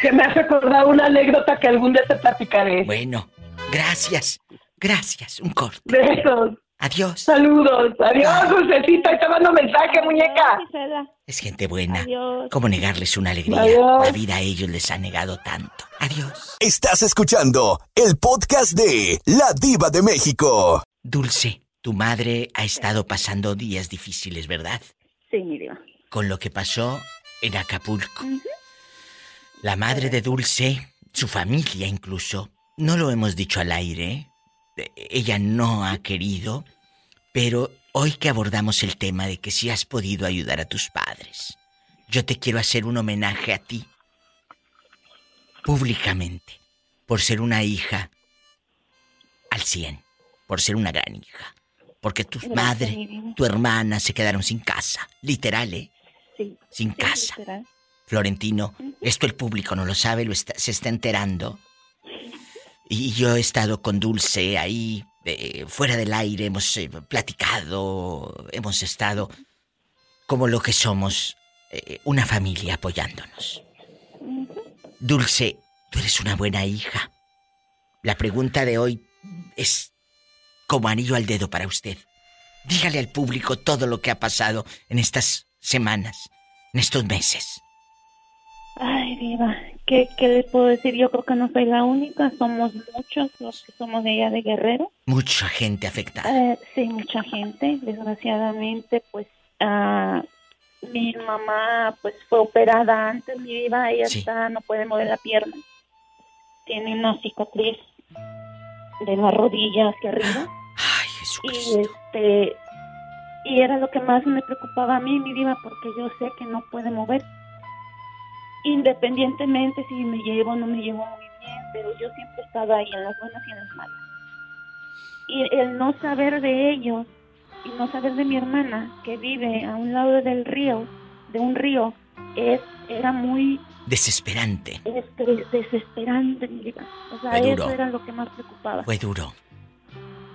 que me hace recordar una anécdota que algún día te platicaré. Bueno, gracias. Gracias. Un corte. Besos. Adiós. Saludos. Adiós, Dulcecita. Te mando mensaje, muñeca. Es gente buena. Adiós. ¿Cómo negarles una alegría? Adiós. La vida a ellos les ha negado tanto. Adiós. Estás escuchando el podcast de La Diva de México. Dulce, tu madre ha estado pasando días difíciles, ¿verdad? Sí, mi diva. Con lo que pasó en Acapulco. La madre de Dulce, su familia incluso, no lo hemos dicho al aire, eh, ella no ha querido, pero hoy que abordamos el tema de que si has podido ayudar a tus padres, yo te quiero hacer un homenaje a ti, públicamente, por ser una hija al 100, por ser una gran hija, porque tu Gracias, madre, tu hermana se quedaron sin casa, literal, ¿eh? Sí. Sin Sí, casa. literal. Florentino, esto el público no lo sabe, lo está- se está enterando. Y yo he estado con Dulce ahí, eh, fuera del aire, hemos eh, platicado, hemos estado como lo que somos, eh, una familia apoyándonos. Dulce, tú eres una buena hija. La pregunta de hoy es como anillo al dedo para usted. Dígale al público todo lo que ha pasado en estas semanas, en estos meses. Ay, diva. ¿Qué, ¿Qué le puedo decir? Yo creo que no soy la única. Somos muchos los que somos de allá de Guerrero. Mucha gente afectada. Eh, sí, mucha gente. Desgraciadamente, pues, ah, mi mamá, pues, fue operada antes, mi diva. Ella Sí. está, no puede mover la pierna. Tiene una cicatriz de la rodilla hacia arriba. Ay, Y este, y era lo que más me preocupaba a mí, mi diva, porque yo sé que no puede mover. Independientemente si me llevo o no me llevo muy bien, pero yo siempre he estado ahí en las buenas y en las malas. Y el no saber de ellos y no saber de mi hermana que vive a un lado del río, de un río, es era muy Desesperante. desesperante. O sea, Fue duro. eso era lo que más preocupaba. Fue duro.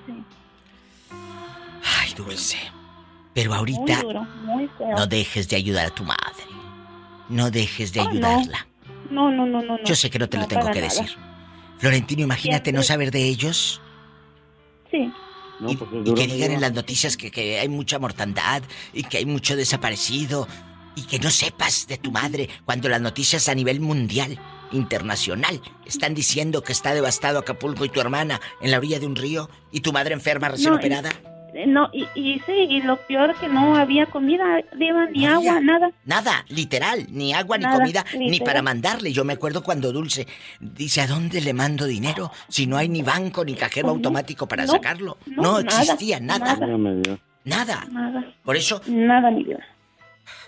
Sí. Ay, Dulce. Pero Muy ahorita duro, muy feo. no dejes de ayudar a tu madre. No dejes de Ah, no. ayudarla. No, no, no, no, no. Yo sé que no te lo tengo que nada. decir. Florentino, imagínate no saber de ellos Sí. No, pues y duro, que digan en las noticias que, que hay mucha mortandad y que hay mucho desaparecido y que no sepas de tu madre cuando las noticias a nivel mundial, internacional, están diciendo que está devastado Acapulco y tu hermana en la orilla de un río y tu madre enferma recién No, operada. No, y, y sí, y lo peor que no había comida, Diva, ni agua, nada. Nada, literal, ni agua, ni Nada, comida, ni para mandarle. Yo me acuerdo cuando Dulce dice, ¿a dónde le mando dinero? Si no hay ni banco ni cajero automático para no, sacarlo. no, No, nada, existía nada. Dios. Nada. Nada. Por eso, Nada, mi vida.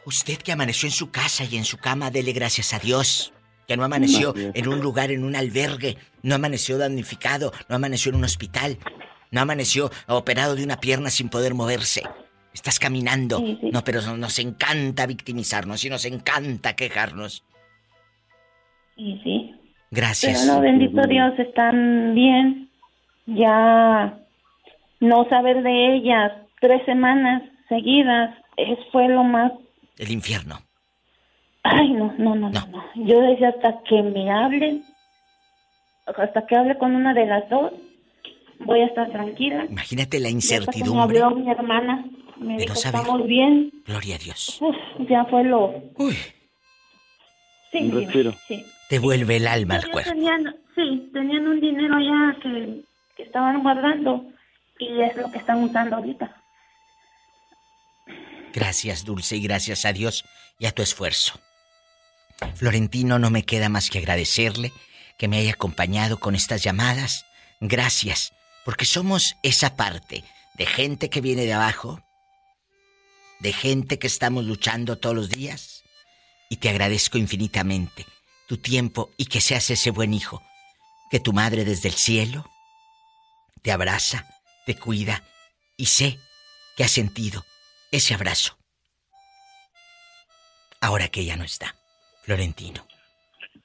usted que amaneció en su casa y en su cama, dele gracias a Dios. Que no amaneció en un lugar, en un albergue, no amaneció damnificado, no amaneció en un hospital, no amaneció operado de una pierna sin poder moverse. Estás caminando. No, pero nos encanta victimizarnos y nos encanta quejarnos. Y sí. Gracias. Pero no, bendito Dios, están bien. Ya no saber de ellas tres semanas seguidas es, fue lo más... El infierno. Ay, no, no, no, no, no. Yo decía hasta que me hablen, hasta que hable con una de las dos, voy a estar tranquila. Imagínate la incertidumbre. habló mi hermana, me De dijo, saber. estamos bien. Gloria a Dios. Uf, ya fue lo... Uy. Sí, respiro. sí. Te vuelve el alma al cuerpo. tenían, sí, tenían un dinero ya que, que estaban guardando y es lo que están usando ahorita. Gracias, Dulce, y gracias a Dios y a tu esfuerzo. Florentino, no me queda más que agradecerle que me haya acompañado con estas llamadas. Gracias, porque somos esa parte de gente que viene de abajo, de gente que estamos luchando todos los días, y te agradezco infinitamente tu tiempo y que seas ese buen hijo, que tu madre desde el cielo te abraza, te cuida, y sé que has sentido ese abrazo. Ahora que ella no está, Florentino.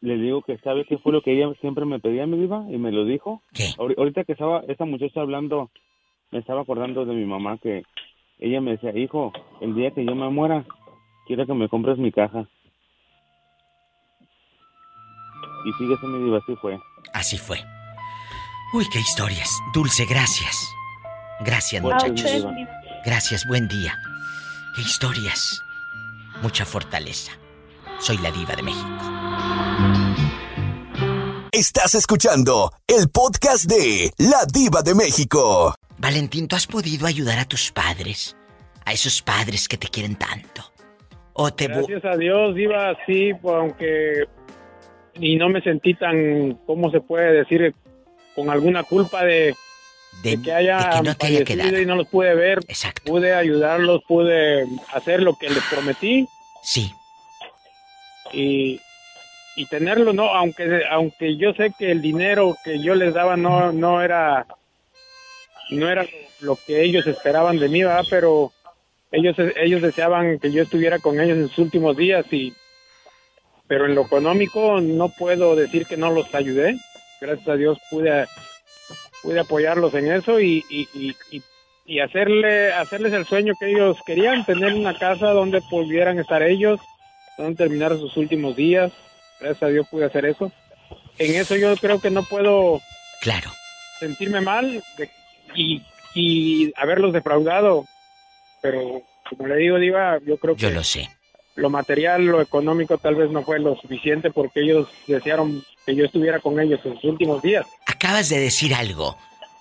Le digo que sabe qué fue lo que ella siempre me pedía, mi diva, y me lo dijo. ¿Qué? Ahori- Ahorita que estaba esa muchacha hablando, me estaba acordando de mi mamá que ella me decía, hijo, el día que yo me muera, quiero que me compres mi caja. Y fíjese, mi diva, así fue. Así fue. Uy, qué historias. Dulce, gracias. Gracias, muchachos. Gracias, buen día. Qué historias. Mucha fortaleza. Soy la diva de México. Estás escuchando el podcast de La Diva de México. Valentín, ¿tú has podido ayudar a tus padres? A esos padres que te quieren tanto. O te Gracias a Dios, Diva, sí, pues, aunque. Y no me sentí tan, ¿cómo se puede decir? Con alguna culpa de, de, que haya de que no te haya quedado. y no los pude ver. Exacto. Pude ayudarlos, pude hacer lo que les prometí. Sí. Y, y tenerlo, no, aunque, aunque yo sé que el dinero que yo les daba no, no era, no era lo que ellos esperaban de mí, ¿verdad? Pero ellos, ellos deseaban que yo estuviera con ellos en sus últimos días y, pero en lo económico no puedo decir que no los ayudé. Gracias a Dios pude, pude apoyarlos en eso y, y, y, y- hacerle, hacerles el sueño que ellos querían, tener una casa donde pudieran estar ellos, donde terminar sus últimos días. Gracias a Dios pude hacer eso. En eso yo creo que no puedo Claro. sentirme mal de- y, y haberlos defraudado. Pero como le digo, Diva, yo creo que Yo lo sé. lo material, lo económico tal vez no fue lo suficiente porque ellos desearon que yo estuviera con ellos en sus últimos días. Acabas de decir algo.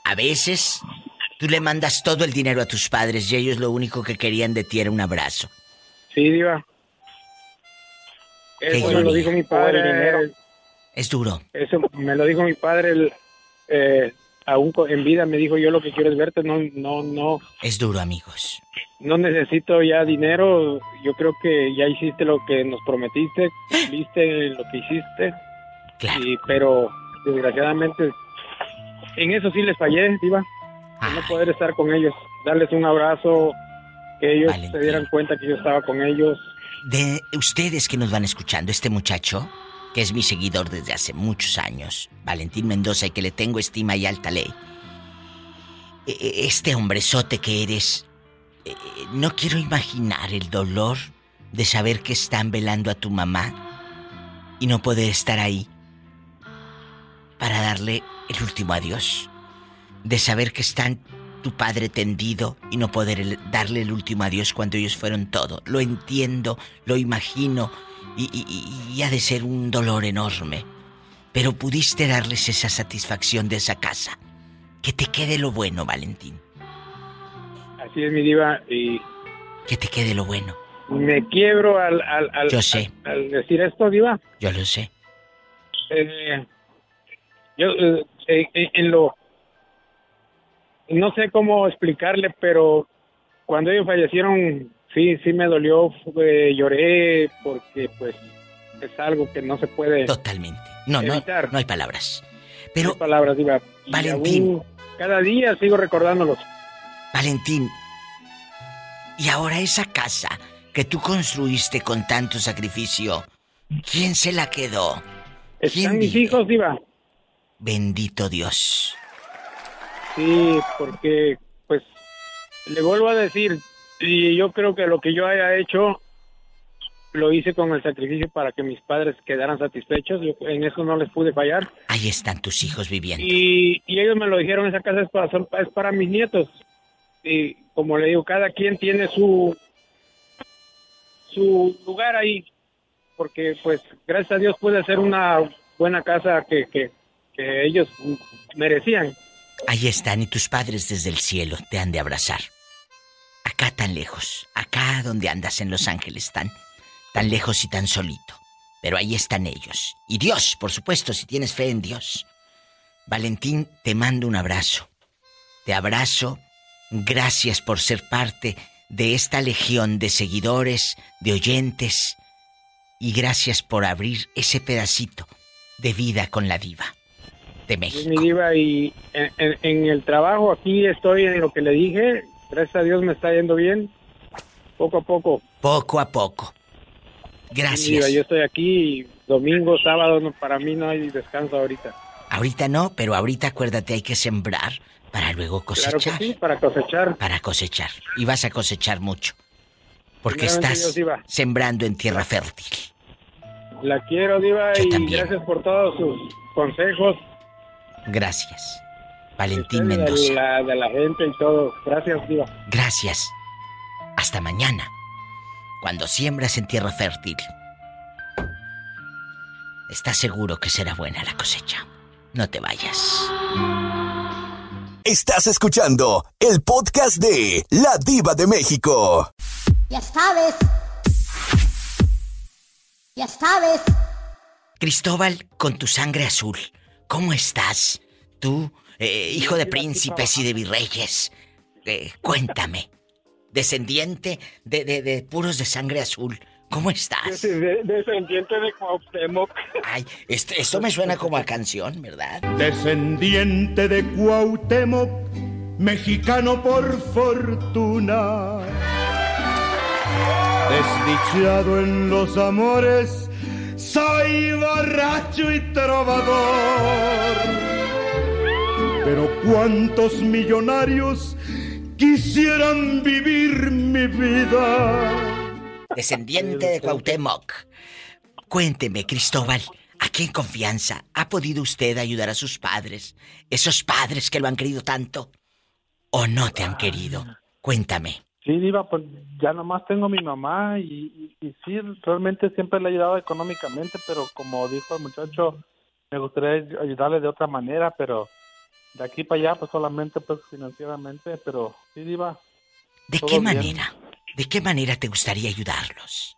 A veces tú le mandas todo el dinero a tus padres y ellos lo único que querían de ti era un abrazo. Sí, Diva. Eso me lo dijo mi padre. Es duro. Eso me lo dijo mi padre. el, eh, aún en vida me dijo yo lo que quiero es verte. No, no, no, Es duro, amigos. no necesito ya dinero. Yo creo que ya hiciste lo que nos prometiste, cumpliste lo que hiciste. Y, pero desgraciadamente en eso sí les fallé, Diva. No poder estar con ellos, darles un abrazo, que ellos se dieran cuenta que yo estaba con ellos. De ustedes que nos van escuchando, este muchacho, que es mi seguidor desde hace muchos años, Valentín Mendoza, y que le tengo estima y alta ley. e- e- Este hombrezote que eres, eh, no quiero imaginar el dolor de saber que están velando a tu mamá y no poder estar ahí para darle el último adiós. De saber que están tu padre tendido y no poder darle el último adiós cuando ellos fueron todo. Lo entiendo, lo imagino y, y- y- y ha de ser un dolor enorme. Pero pudiste darles esa satisfacción de esa casa. Que te quede lo bueno, Valentín. Así es mi diva y Que te quede lo bueno. me quiebro al, al, al- Yo sé. al- al decir esto, diva. Yo lo sé. Eh, yo eh, eh, en lo no sé cómo explicarle, pero cuando ellos fallecieron, sí, sí me dolió, fue- lloré porque pues es algo que no se puede Totalmente. No, no, evitar. no hay palabras. Pero No hay palabras. Y Valentín. aún cada día sigo recordándolos. Valentín, y ahora esa casa que tú construiste con tanto sacrificio, ¿quién se la quedó? Están mis hijos, diva. Bendito Dios. Sí, porque, pues, le vuelvo a decir, y yo creo que lo que yo haya hecho, lo hice con el sacrificio para que mis padres quedaran satisfechos. Yo en eso no les pude fallar. Ahí están tus hijos viviendo. Y, y ellos me lo dijeron, esa casa es para, es para mis nietos. Y como le digo, cada quien tiene su, su lugar ahí. Porque, pues, gracias a Dios pude hacer una buena casa que, que, que ellos merecían. Ahí están y tus padres desde el cielo te han de abrazar. Acá tan lejos, acá donde andas en Los Ángeles, tan, tan lejos y tan solito. Pero ahí están ellos. Y Dios, por supuesto, si tienes fe en Dios. Valentín, te mando un abrazo. Te abrazo. Gracias por ser parte de esta legión de seguidores, de oyentes. Y gracias por abrir ese pedacito de vida con la diva de México. Mi diva y en, en- en el trabajo aquí estoy en lo que le dije. Gracias a Dios me está yendo bien. Poco a poco. Poco a poco. Mi Gracias. diva, yo estoy aquí domingo, sábado, no, para mí no hay descanso ahorita. Ahorita no, pero ahorita acuérdate, hay que sembrar para luego Claro que cosechar. sí, para cosechar. Para cosechar. Y vas a cosechar mucho. Porque estás Dios, sembrando en tierra fértil. La quiero, diva, Yo y también. gracias por todos sus consejos. Gracias. Valentín de Mendoza. la, de la gente y todo. Gracias, Diva. Gracias. Hasta mañana. Cuando siembras en tierra fértil, estás seguro que será buena la cosecha. No te vayas. Estás escuchando el podcast de La Diva de México. Ya sabes. Ya sabes. Cristóbal, con tu sangre azul, ¿cómo estás? Tú, eh, hijo de príncipes y de virreyes. Eh, cuéntame. Descendiente de, de, de puros de sangre azul. ¿Cómo estás? De- de- Descendiente de Cuauhtémoc. Ay, este- esto me suena como a canción, ¿verdad? Descendiente de Cuauhtémoc, mexicano por fortuna. Desdichado en los amores, soy borracho y trovador. Pero cuántos millonarios quisieran vivir mi vida. Descendiente de Cuauhtémoc. Cuénteme, Cristóbal, ¿a en confianza ha podido usted ayudar a sus padres? Esos padres que lo han querido tanto. ¿O no te han querido? Cuéntame. Sí, Diva, pues ya nomás tengo a mi mamá y, y, y sí, realmente siempre le he ayudado económicamente, pero como dijo el muchacho, me gustaría ayudarle de otra manera, pero de aquí para allá, pues solamente pues financieramente, pero sí, Diva. ¿De qué bien. manera? ¿De qué manera te gustaría ayudarlos?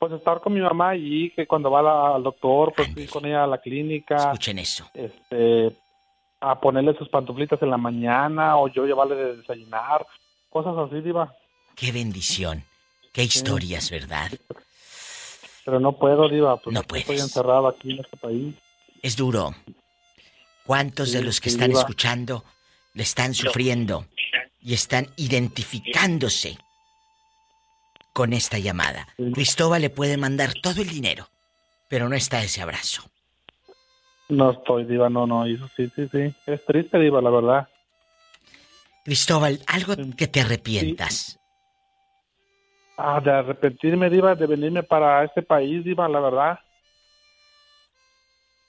Pues estar con mi mamá y que cuando va la- al doctor, pues ir con ella a la clínica. Escuchen eso. Este, a ponerle sus pantuflitas en la mañana o yo llevarle de desayunar, cosas así, Diva. Qué bendición. Qué historias, ¿verdad? Pero no puedo, Diva, pues No estoy puedes. encerrado aquí en este país. Es duro. ¿Cuántos de Sí, los que sí, están Diva. escuchando le están sufriendo y están identificándose con esta llamada? Cristóbal le puede mandar todo el dinero, pero no está ese abrazo. No estoy, Diva, no, no, eso sí, sí, sí. Es triste, Diva, la verdad. Cristóbal, algo que te arrepientas. Ah, de arrepentirme, Diva, de venirme para este país, Diva, la verdad.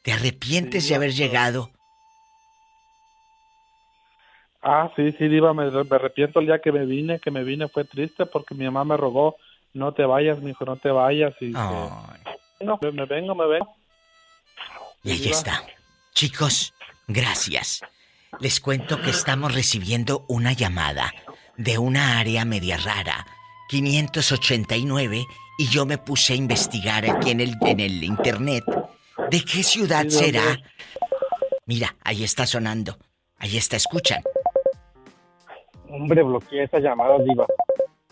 ¿Te arrepientes Sí, de haber llegado? Ah, sí, sí, Diva, me, me arrepiento el día que me vine, que me vine fue triste porque mi mamá me rogó, no te vayas, mi hijo, no te vayas. Y que- No, me, me vengo, me vengo. Y ahí Diva. está. Chicos, gracias. Les cuento que estamos recibiendo una llamada de una área media rara, 589, y yo me puse a investigar aquí en el, en el internet de qué ciudad será. Mira, ahí está sonando. Ahí está, escuchan. Hombre, bloqueé esa llamada, Diva.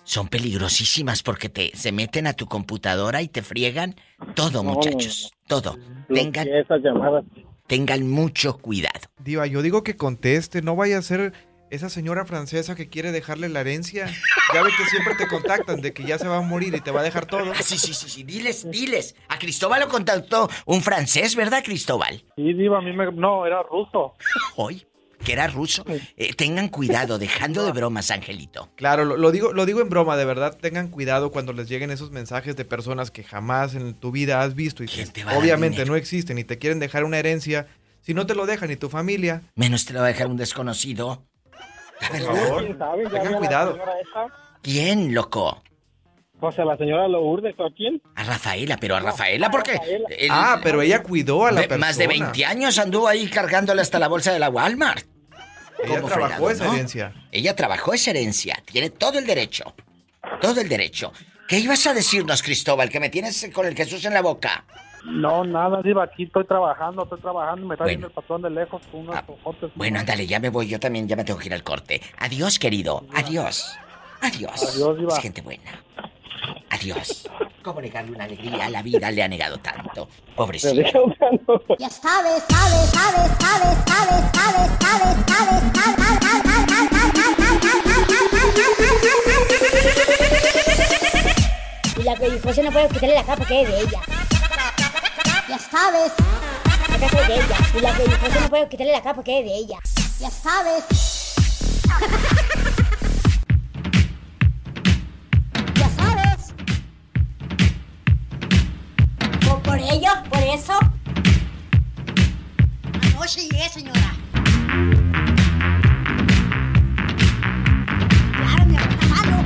Son peligrosísimas porque te se meten a tu computadora y te friegan todo, No, muchachos. Todo. Tengan, esas llamadas. Tengan mucho cuidado. Diva, yo digo que conteste, no vaya a ser esa señora francesa que quiere dejarle la herencia. Ya ve que siempre te contactan de que ya se va a morir y te va a dejar todo. Ah, sí, sí, sí, sí, diles, diles. A Cristóbal lo contactó un francés, ¿verdad, Cristóbal? Sí, Diva, a mí me... No, era ruso. Hoy, que era ruso. Eh, tengan cuidado, dejando de bromas, Angelito. Claro, lo, lo digo, lo digo en broma, de verdad, tengan cuidado cuando les lleguen esos mensajes de personas que jamás en tu vida has visto y que a obviamente no existen y te quieren dejar una herencia. Si no te lo dejan ni tu familia, Menos te lo va a dejar un desconocido. La por favor, ¿Quién sabe? Ya tengan a cuidado. ¿Quién, loco? O sea, la señora Lourdes, ¿o quién? A Rafaela, pero a Rafaela, porque. él- Ah, pero ella cuidó a la de- Más de persona. 20 años anduvo ahí cargándole hasta la bolsa de la Walmart. Ella trabajó fregado, esa ¿no? herencia. Ella trabajó esa herencia. Tiene todo el derecho. Todo el derecho. ¿Qué ibas a decirnos, Cristóbal? Que me tienes con el Jesús en la boca. No, nada, Diva, aquí estoy trabajando, estoy trabajando, me está viendo el patrón de lejos con unos ojotes. Bueno, ándale, ya me voy. Yo también ya me tengo que ir al corte. Adiós, querido. Adiós. Adiós. Adiós, Diva. Es gente buena. Adiós. ¿Cómo negarle una alegría a la vida? Le ha negado tanto. Pobrecito. Ya sabes, sabes, sabes, sabes, sabes, sabes, sabes, sabes, Y la José no puede quitarle la capa que es de ella. Ya sabes. La casa es de ella. Y la José no puede quitarle la capa que es de ella. Ya sabes. por ellos, por eso. Anoche llegué, señora. Claro, mi amor, malo.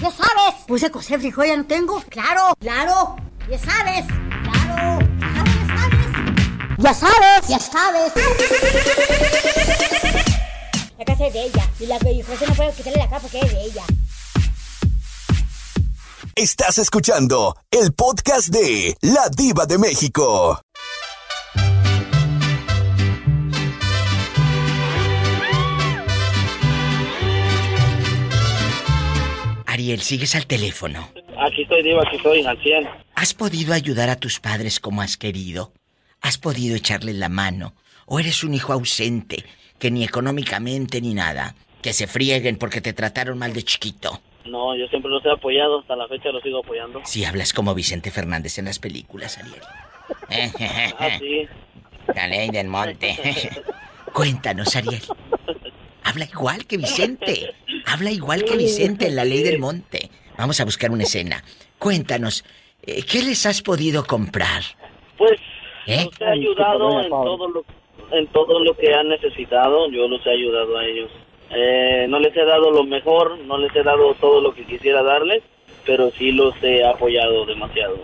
Ya sabes. Puse a coser frijol, ya no tengo. Claro, claro. Ya sabes. Claro, ya sabes. Ya sabes. Ya sabes. La casa es de ella. Y la que se no puede quitarle la capa porque es de ella. Estás escuchando el podcast de La Diva de México. Ariel, sigues al teléfono. Aquí estoy, Diva, aquí estoy, al 100. ¿Has podido ayudar a tus padres como has querido? ¿Has podido echarles la mano? ¿O eres un hijo ausente, que ni económicamente ni nada? Que se frieguen porque te trataron mal de chiquito. No, yo siempre los he apoyado, hasta la fecha los sigo apoyando. Si hablas como Vicente Fernández en las películas, Ariel. Ah, sí. La ley del monte. Cuéntanos, Ariel. Habla igual que Vicente. Habla igual que Vicente en la ley del monte. Vamos a buscar una escena. Cuéntanos, eh, ¿qué les has podido comprar? Pues ¿Eh? los he ayudado en todo lo en todo lo que han necesitado, yo los he ayudado a ellos. Eh, no les he dado lo mejor, no les he dado todo lo que quisiera darles, pero sí los he apoyado demasiado.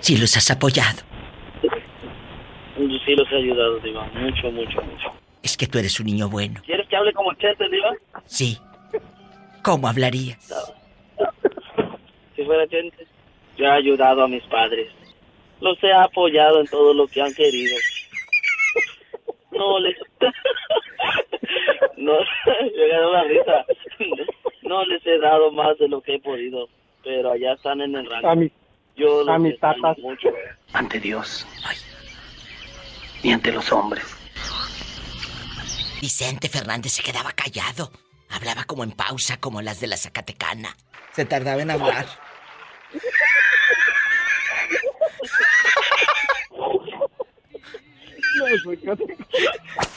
Sí, los has apoyado. Sí los he ayudado, Diva, mucho, mucho, mucho. Es que tú eres un niño bueno. ¿Quieres que hable como Chente, Diva? Sí. ¿Cómo hablarías? Si fuera Chente. Yo he ayudado a mis padres. Los he apoyado en todo lo que han querido. No les... No, yo gané una risa. No les he dado más de lo que he podido, pero allá están en el rango. A mi- Yo a mis tatas. mucho. ante Dios y ante los hombres. Vicente Fernández se quedaba callado. Hablaba como en pausa, como las de la Zacatecana. Se tardaba en hablar.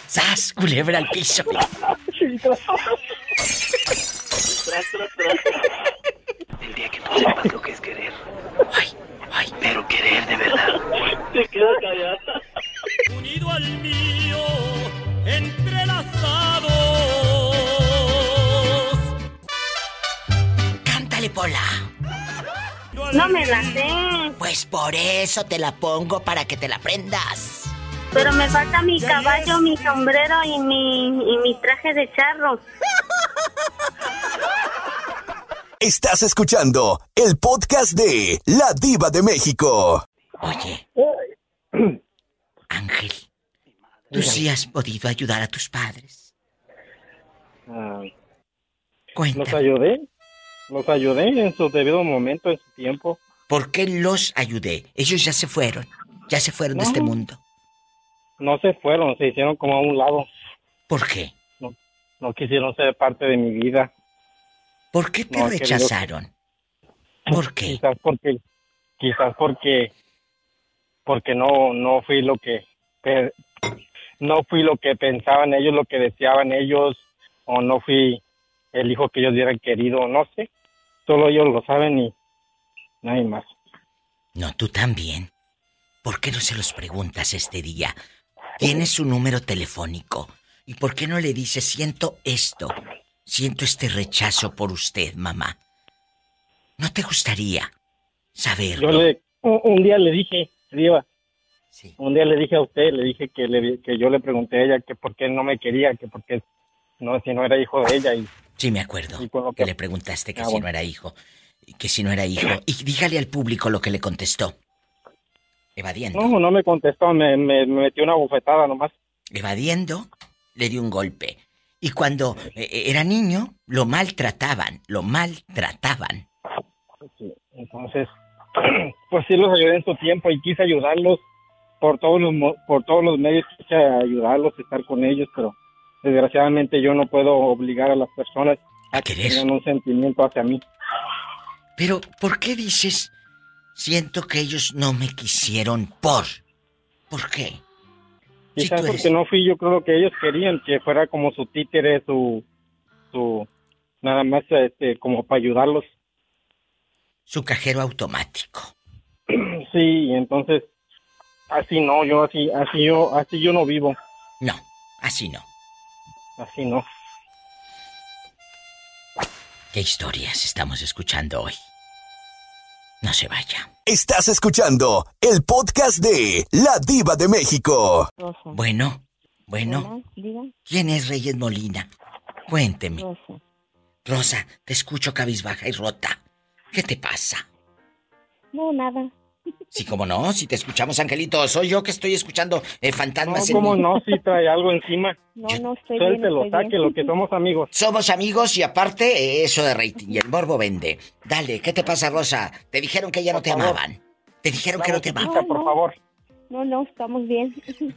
¡Sas! Culebra al piso. El día que tú sepas lo que es querer. Pero querer de verdad. Se queda callada. Unido al mío, entrelazados. Cántale, Pola. No me la sé, Pues por eso te la pongo para que te la prendas. Pero me falta mi caballo, mi sombrero y mi, y mi traje de charro. Estás escuchando el podcast de La Diva de México. Oye, Ángel, tú sí has podido ayudar a tus padres. Cuéntame. Los ayudé, los ayudé en su debido momento, en su tiempo. ¿Por qué los ayudé? Ellos ya se fueron. Ya se fueron de este mundo. No se fueron, se hicieron como a un lado. ¿Por qué? No, no quisieron ser parte de mi vida. ¿Por qué te No, rechazaron? ¿Por qué? Quizás porque, quizás porque, porque no, no fui lo que, no fui lo que pensaban ellos, lo que deseaban ellos, o no fui el hijo que ellos hubieran querido, no sé. Solo ellos lo saben y nadie más. No, tú también. ¿Por qué no se los preguntas este día? Tienes su número telefónico. ¿Y por qué no le dices, siento esto? Siento este rechazo por usted, mamá. ¿No te gustaría saberlo? Yo le, un, un día le dije, Diva, un día le dije a usted, le dije que, le, que yo le pregunté a ella que por qué no me quería, que por qué no, si no era hijo de ella y Sí, me acuerdo. Y que que- le preguntaste que Ah, si bueno. no era hijo. Que si no era hijo. Y dígale al público lo que le contestó. Evadiendo. no, no me contestó, me, me, me metió una bofetada nomás. Evadiendo, le dio un golpe. Y cuando eh, era niño, lo maltrataban, lo maltrataban. Entonces, pues sí los ayudé en su tiempo y quise ayudarlos por todos los por todos los medios quise ayudarlos, estar con ellos, pero desgraciadamente yo no puedo obligar a las personas a que tengan un sentimiento hacia mí. Pero, ¿por qué dices, siento que ellos no me quisieron por? ¿Por qué? Quizás eres- porque no fui yo creo que ellos querían que fuera como su títere, su su nada más este como para ayudarlos. Su cajero automático. Sí, entonces así no, yo así así yo así yo no vivo. No, así no. Así no. ¿Qué historias estamos escuchando hoy? No se vaya. Estás escuchando el podcast de La Diva de México. Bueno, bueno. ¿Quién es Reyes Molina? Cuénteme. Rosa, te escucho cabizbaja y rota. ¿Qué te pasa? No, nada. Sí, como no, si te escuchamos, Angelito, soy yo que estoy escuchando eh, fantasmas No, ¿cómo no? Si trae algo encima. No, no estoy bien. Suéltelo, estoy bien. que somos amigos. Somos amigos y aparte eh, eso de rating y el morbo vende. Dale, ¿qué te pasa, Rosa? Te dijeron que ya no te amaban. Te dijeron que no te amaban. por favor. No, no, estamos bien.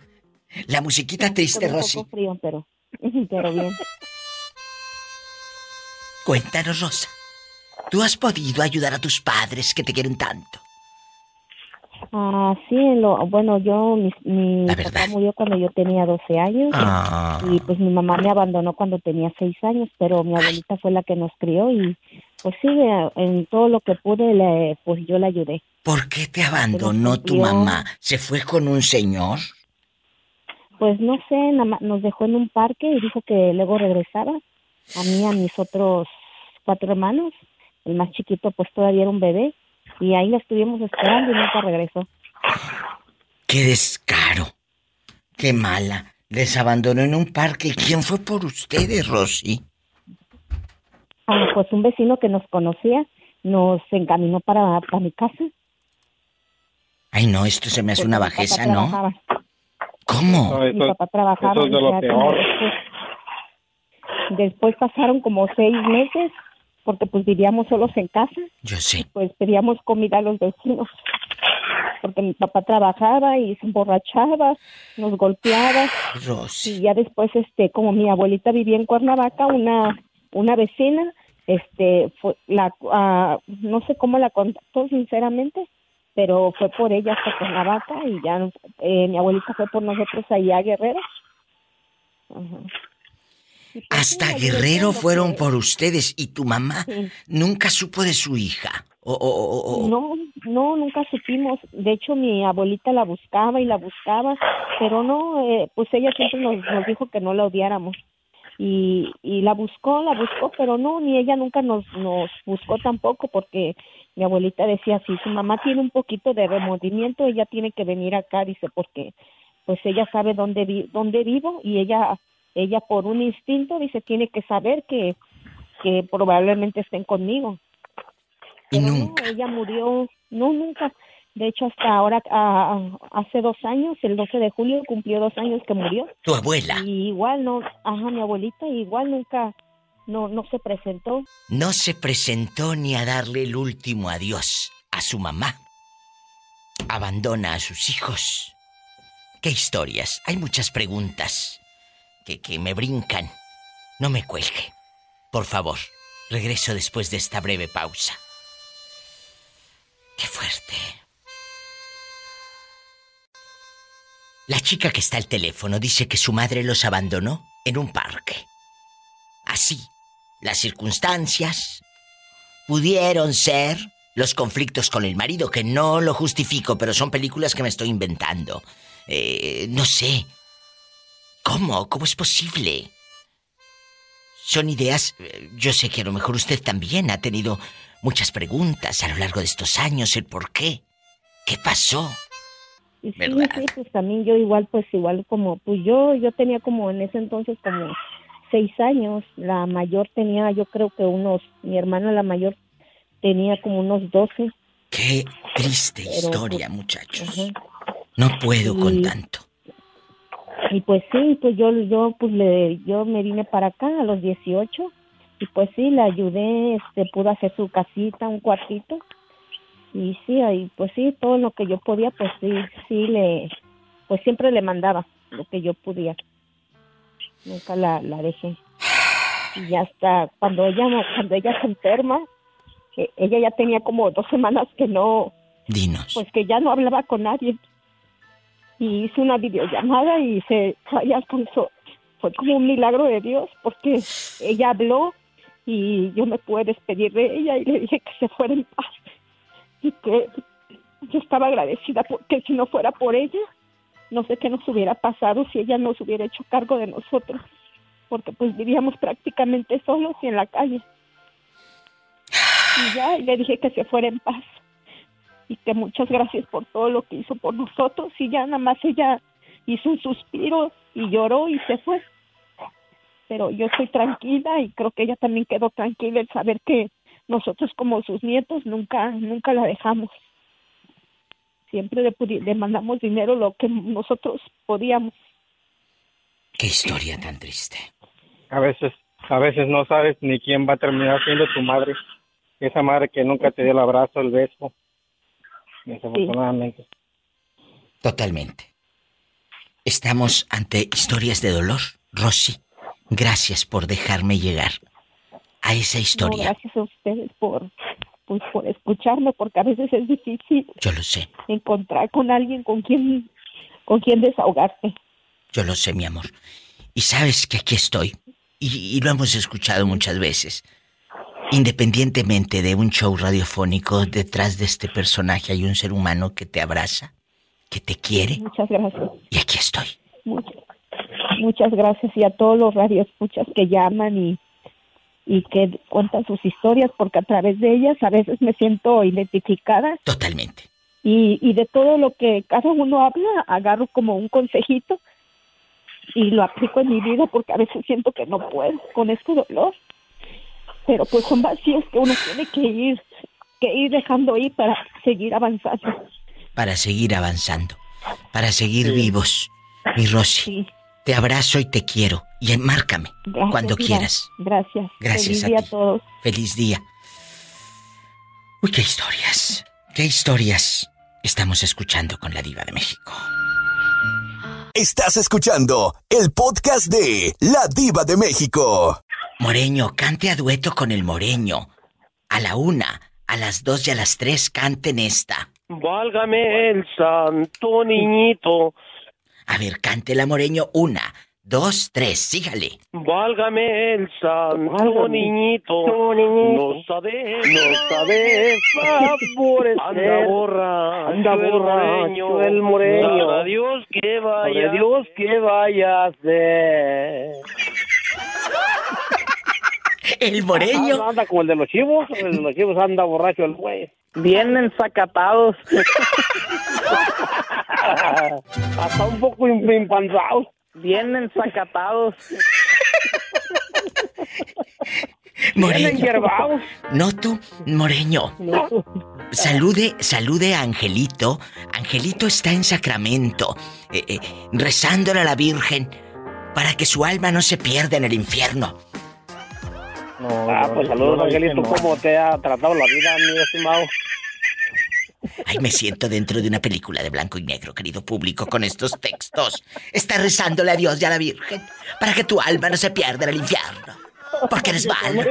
La musiquita triste, un Rosy. poco frío, pero, pero bien. Cuéntanos, Rosa. ¿Tú has podido ayudar a tus padres que te quieren tanto? Ah, sí, lo, bueno, yo, mi, mi papá murió cuando yo tenía 12 años Ah. y pues mi mamá me abandonó cuando tenía 6 años, pero mi abuelita fue la que nos crió y pues sí, en todo lo que pude, le, pues yo le ayudé. ¿Por qué te abandonó tu mamá? ¿Se fue con un señor? Pues no sé, nos dejó en un parque y dijo que luego regresaba. A mí, a mis otros cuatro hermanos, el más chiquito pues todavía era un bebé y ahí la estuvimos esperando y nunca regresó. ¡Qué descaro! ¡Qué mala! Les abandonó en un parque. ¿Quién fue por ustedes, Rosy? Ah, pues un vecino que nos conocía nos encaminó para, para mi casa. Ay, no, esto se me hace porque una bajeza, ¿no? trabajaba. ¿Cómo? mi papá trabajaba. eso es de y lo ya peor. Después, después pasaron como seis meses porque pues vivíamos solos en casa. Yo sé. Pues pedíamos comida a los vecinos porque mi papá trabajaba y se emborrachaba, nos golpeaba. Rosy. Y ya después, este, como mi abuelita vivía en Cuernavaca, una, una vecina, este, fue, la, ah, no sé cómo la contactó sinceramente, pero fue por ella hasta Cuernavaca y ya, eh, mi abuelita fue por nosotros allá a Guerrero. Ajá. Hasta Guerrero fueron por ustedes y tu mamá nunca supo de su hija. O, o- o- o- No, no, nunca supimos. De hecho, mi abuelita la buscaba y la buscaba, pero no, eh, pues ella siempre nos, nos dijo que no la odiáramos. Y, y la buscó, la buscó, pero no, ni ella nunca nos, nos buscó tampoco, porque mi abuelita decía, si su mamá tiene un poquito de remordimiento, ella tiene que venir acá, dice, porque pues ella sabe dónde, vi dónde vivo y ella, ella por un instinto, dice, tiene que saber que, que probablemente estén conmigo. Y Pero nunca. No, ella murió, no, nunca. De hecho, hasta ahora, ah, hace dos años, el 12 de julio, cumplió dos años que murió. Tu abuela. Y igual, no, ajá, mi abuelita, igual nunca, no, no se presentó. No se presentó ni a darle el último adiós a su mamá. Abandona a sus hijos. ¿Qué historias? Hay muchas preguntas que, me brincan. No me cuelgue. Por favor, regreso después de esta breve pausa. Qué fuerte. La chica que está al teléfono dice que su madre los abandonó en un parque. Así, las circunstancias pudieron ser los conflictos con el marido, que no lo justifico, pero son películas que me estoy inventando. Eh, no sé. ¿Cómo? ¿Cómo es posible? Son ideas, eh, yo sé que a lo mejor usted también ha tenido muchas preguntas a lo largo de estos años, el por qué. ¿Qué pasó? Y sí, sí, pues también yo igual, pues igual como, pues yo, yo tenía como en ese entonces como seis años, la mayor tenía yo creo que unos, mi hermana la mayor tenía como unos doce. Qué triste Pero, historia, pues, muchachos. Ajá. No puedo con tanto. Y pues sí, pues yo, yo, pues le, yo me vine para acá a los 18 y pues sí, le ayudé, este, pudo hacer su casita, un cuartito y sí, ahí, pues sí, todo lo que yo podía, pues sí, sí le, pues siempre le mandaba lo que yo podía. Nunca la, la dejé. Y ya hasta cuando ella, cuando ella se enferma, eh, ella ya tenía como dos semanas que no, Dinos. pues que ya no hablaba con nadie. Y hice una videollamada y se alcanzó. Fue como un milagro de Dios porque ella habló y yo me pude despedir de ella y le dije que se fuera en paz y que yo estaba agradecida porque si no fuera por ella, no sé qué nos hubiera pasado si ella no se hubiera hecho cargo de nosotros, porque pues vivíamos prácticamente solos y en la calle. Y ya, y le dije que se fuera en paz. Y que muchas gracias por todo lo que hizo por nosotros y ya nada más ella hizo un suspiro y lloró y se fue. Pero yo estoy tranquila y creo que ella también quedó tranquila el saber que nosotros como sus nietos nunca nunca la dejamos. Siempre le, le mandamos dinero lo que nosotros podíamos. Qué historia tan triste. A veces, a veces no sabes ni quién va a terminar siendo tu madre. Esa madre que nunca te dio el abrazo, el beso. Desafortunadamente. Totalmente. Estamos ante historias de dolor. Rosy, gracias por dejarme llegar a esa No, historia. gracias a ustedes por pues, por escucharme porque a veces es difícil Yo lo sé, encontrar con alguien con quien con quien desahogarte. yo lo sé, mi amor. Y sabes que aquí estoy. Y, y lo hemos escuchado muchas veces. Independientemente de un show radiofónico, detrás de este personaje hay un ser humano que te abraza, que te quiere. Muchas gracias. Y aquí estoy. Muchas, muchas gracias y a todos los radioescuchas que llaman y, y que cuentan sus historias porque a través de ellas a veces me siento identificada. Totalmente. Y, y de todo lo que cada uno habla, agarro como un consejito y lo aplico en mi vida porque a veces siento que no puedo con este dolor. Pero pues son vacíos que uno tiene que ir, que ir dejando ir para seguir avanzando. Para seguir avanzando. Para seguir vivos. Mi Rosy. Te abrazo y te quiero. Y márcame Gracias, cuando quieras. Gracias. Gracias Feliz a día ti. a todos. Feliz día. Uy, qué historias. Qué historias estamos escuchando con la diva de México. Estás escuchando el podcast de La Diva de México. Moreño, cante a dueto con el moreño. A la una, a las dos y a las tres canten esta. Válgame el santo niñito, A ver, cántela Moreño. Una, dos, tres, sígale. válgame el santo niñito, no sabe, no sabe favorecer. Anda borracho, Anda borracho el moreño. Dios que vaya, Dios que vaya a hacer. El moreño. Anda, anda como el de los chivos, el de los chivos anda borracho el güey. Bien ensacatados. Hasta un poco im- impanzados. Bien ensacatados. Moreño. enhierbados. No tú, Moreño. Salude, salude a Angelito. Angelito está en Sacramento, eh, eh, rezándole a la Virgen para que su alma no se pierda en el infierno. Ah, pues saludos, Angelito. ¿Cómo te ha tratado la vida, mi estimado? Ay, me siento dentro de una película de blanco y negro, querido público, con estos textos. Está rezándole a Dios y a la Virgen para que tu alma no se pierda en el infierno. Porque eres malo.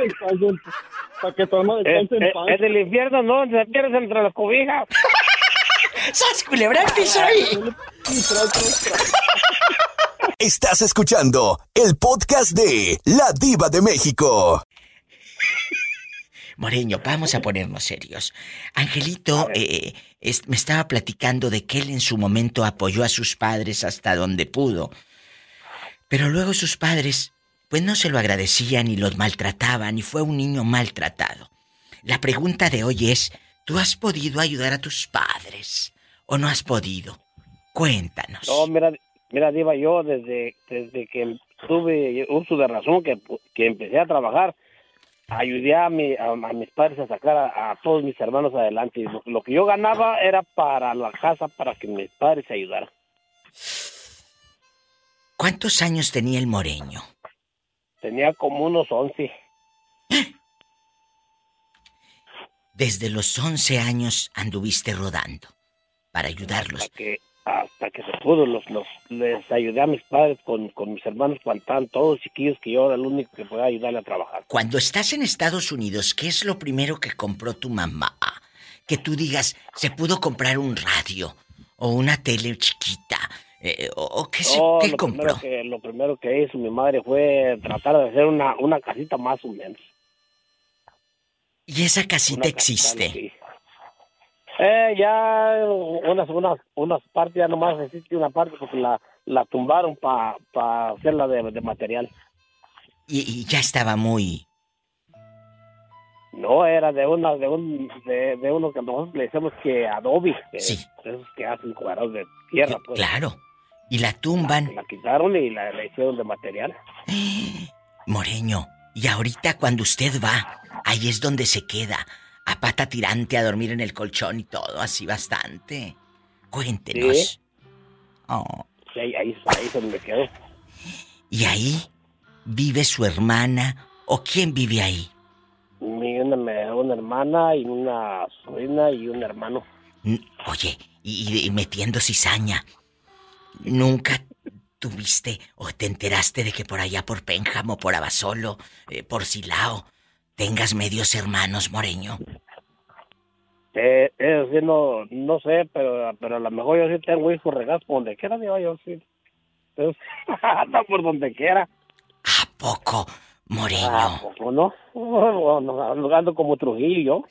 Para que tu alma descanse en paz. Es del infierno, no, se pierdes entre las cobijas. ¡Sas, culebra piso ahí! Estás escuchando el podcast de La Diva de México. Moreño, vamos a ponernos serios. Angelito eh, es- me estaba platicando de que él en su momento apoyó a sus padres hasta donde pudo. Pero luego sus padres, pues no se lo agradecían y los maltrataban y fue un niño maltratado. La pregunta de hoy es, ¿tú has podido ayudar a tus padres o no has podido? Cuéntanos. No, mira, mira, Diva, yo desde, desde que tuve uso de razón, que, que empecé a trabajar, ayudé a, mi, a, a mis padres a sacar a, a todos mis hermanos adelante. Lo, lo que yo ganaba era para la casa, para que mis padres se ayudaran. ¿Cuántos años tenía el moreño? Tenía como unos 11. Desde los 11 años anduviste rodando para ayudarlos. Hasta que, hasta que se pudo, los, los, les ayudé a mis padres con, con mis hermanos cuando estaban todos chiquillos, que yo era el único que podía ayudarle a trabajar. Cuando estás en Estados Unidos, ¿qué es lo primero que compró tu mamá? Que tú digas, se pudo comprar un radio o una tele chiquita. eh, o, o qué, se- No, qué lo compró? Primero que, lo primero que hizo mi madre fue tratar de hacer una, una casita más o menos. Y esa casita Una existe. Eh, ya unas, unas, unas partes, ya nomás existe una parte porque la, la tumbaron para pa hacerla de, de material. Y, y ya estaba muy... No, era de una, de un, de, de uno que nosotros le decimos que adobe. Que, Sí. Esos que hacen cuadrados de tierra, pues. Claro. Y la tumban. La quitaron y la, la hicieron de material. Moreño, y ahorita cuando usted va, ahí es donde se queda, a pata tirante a dormir en el colchón y todo, así bastante. Cuéntenos. Sí. Oh, Sí, ahí, ahí, ahí es donde quedó. ¿Y ahí vive su hermana o quién vive ahí? Mi, una, una hermana y una sobrina y un hermano. N- Oye, y, y metiendo cizaña, ¿nunca tuviste o te enteraste de que por allá por Pénjamo, por Abasolo, eh, por Silao, tengas medios hermanos, Moreño? Eh, sí, no, no sé, pero, pero a lo mejor yo sí tengo hijos regados por donde quiera, digo yo sí. Entonces, anda por donde quiera. Poco, Moreño. Ah, poco, ¿no? No, no, ando como Trujillo.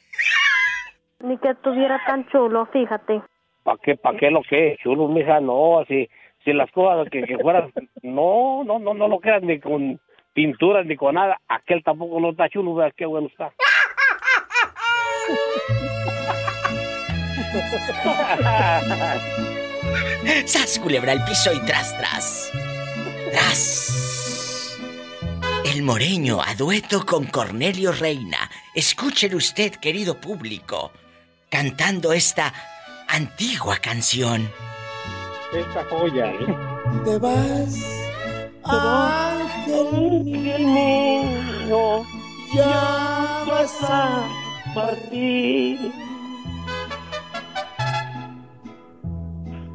Ni que estuviera tan chulo, fíjate. ¿Para qué, para qué lo que? Chulo, mija, no, si, si las cosas que, que fueran, no, no, no, no lo quedas ni con pinturas ni con nada. Aquel tampoco no está chulo, veas qué bueno está. ¡Sas, culebra al piso y tras, tras! ¡Tras! El Moreño a dueto con Cornelio Reina. Escúchelo usted, querido público, cantando esta antigua canción. Esta joya, ¿eh? Te vas, mío, ya vas a partir.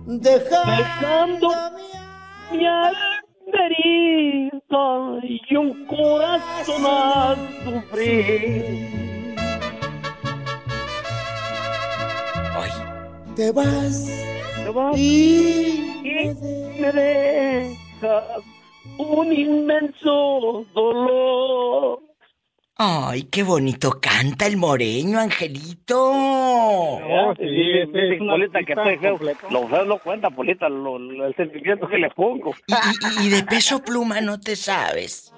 Dejando mi alberita y un corazón a sufrir. Te vas, y me dejas un inmenso dolor. ¡Ay, qué bonito canta el Moreño, Angelito! No, sí, sí, sí, Polita, que estoy feo. Lo feo no cuenta, Polita, lo- lo- el sentimiento que le pongo. Y, y- y de peso pluma no te sabes.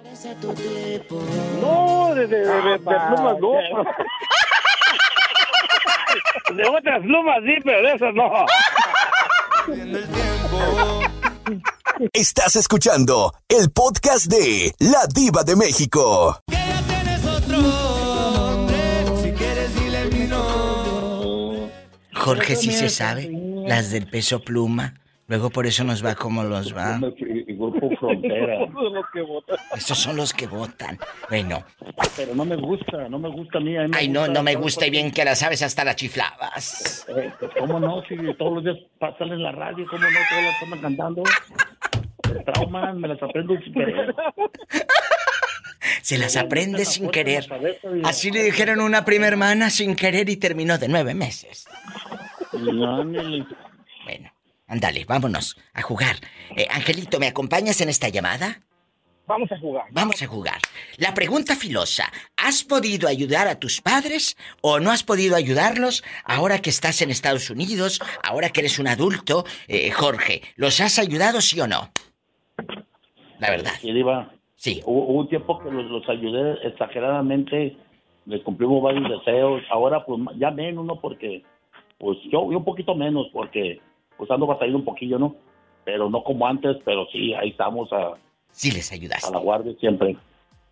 No, de, de, de, de- de plumas no. De otras plumas sí, pero de esas no. Estás escuchando el podcast de La Diva de México. Si quieres dile mi nombre. Jorge sí se sabe, las del peso pluma. Luego por eso nos va como los va. Grupo Frontera. Estos son los que votan. Bueno. Pero no me gusta, no me gusta a mí. a mí Ay, no, gusta- no me gusta y bien que la sabes, hasta la chiflabas. Eh, pues, ¿Cómo no? Si todos los días pasan en la radio, ¿cómo no? Todos las andan cantando. Me trauman, me las aprendo sin querer. Se las aprende sin querer. Así le dijeron a una prima hermana sin querer y terminó de nueve meses. Bueno, ándale, vámonos a jugar. Eh, Angelito, ¿me acompañas en esta llamada? Vamos a jugar. Vamos a jugar. La pregunta filosa. ¿Has podido ayudar a tus padres o no has podido ayudarlos ahora que estás en Estados Unidos, ahora que eres un adulto? Eh, Jorge, ¿los has ayudado sí o no? La verdad. Sí, Diva. Sí. Hubo, hubo un tiempo que los, los ayudé exageradamente, les cumplimos varios deseos. Ahora, pues, ya menos, ¿no? Porque, pues, yo, yo un poquito menos, porque, pues, ando batallando un poquillo, ¿no? Pero no como antes, pero sí, ahí estamos a... Sí les ayudaste. A la guardia siempre.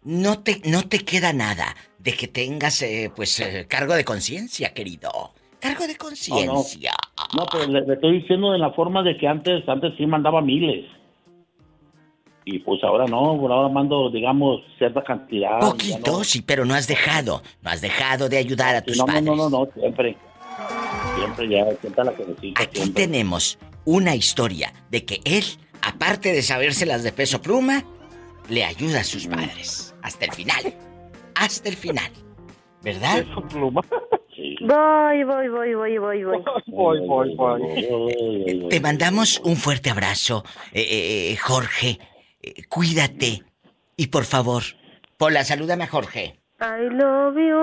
No te, no te queda nada de que tengas, eh, pues, eh, cargo de conciencia, querido. Cargo de conciencia. No, pero le, le estoy diciendo de la forma de que antes, antes sí mandaba miles. Y pues ahora no, por ahora mando, digamos, cierta cantidad. Poquito, sí, pero no has dejado. No has dejado de ayudar a tus no, no, no, no, no, siempre. Siempre ya, siempre la necesito. Aquí tenemos una historia de que él, aparte de sabérselas de peso pluma, le ayuda a sus padres. Hasta el final. Hasta el final. ¿Verdad? pluma. Voy, voy, voy, voy, voy, voy. Voy, voy, voy. Te mandamos un fuerte abrazo, eh, eh, Jorge. Eh, cuídate. Y por favor, Pola, salúdame a Jorge. I love you.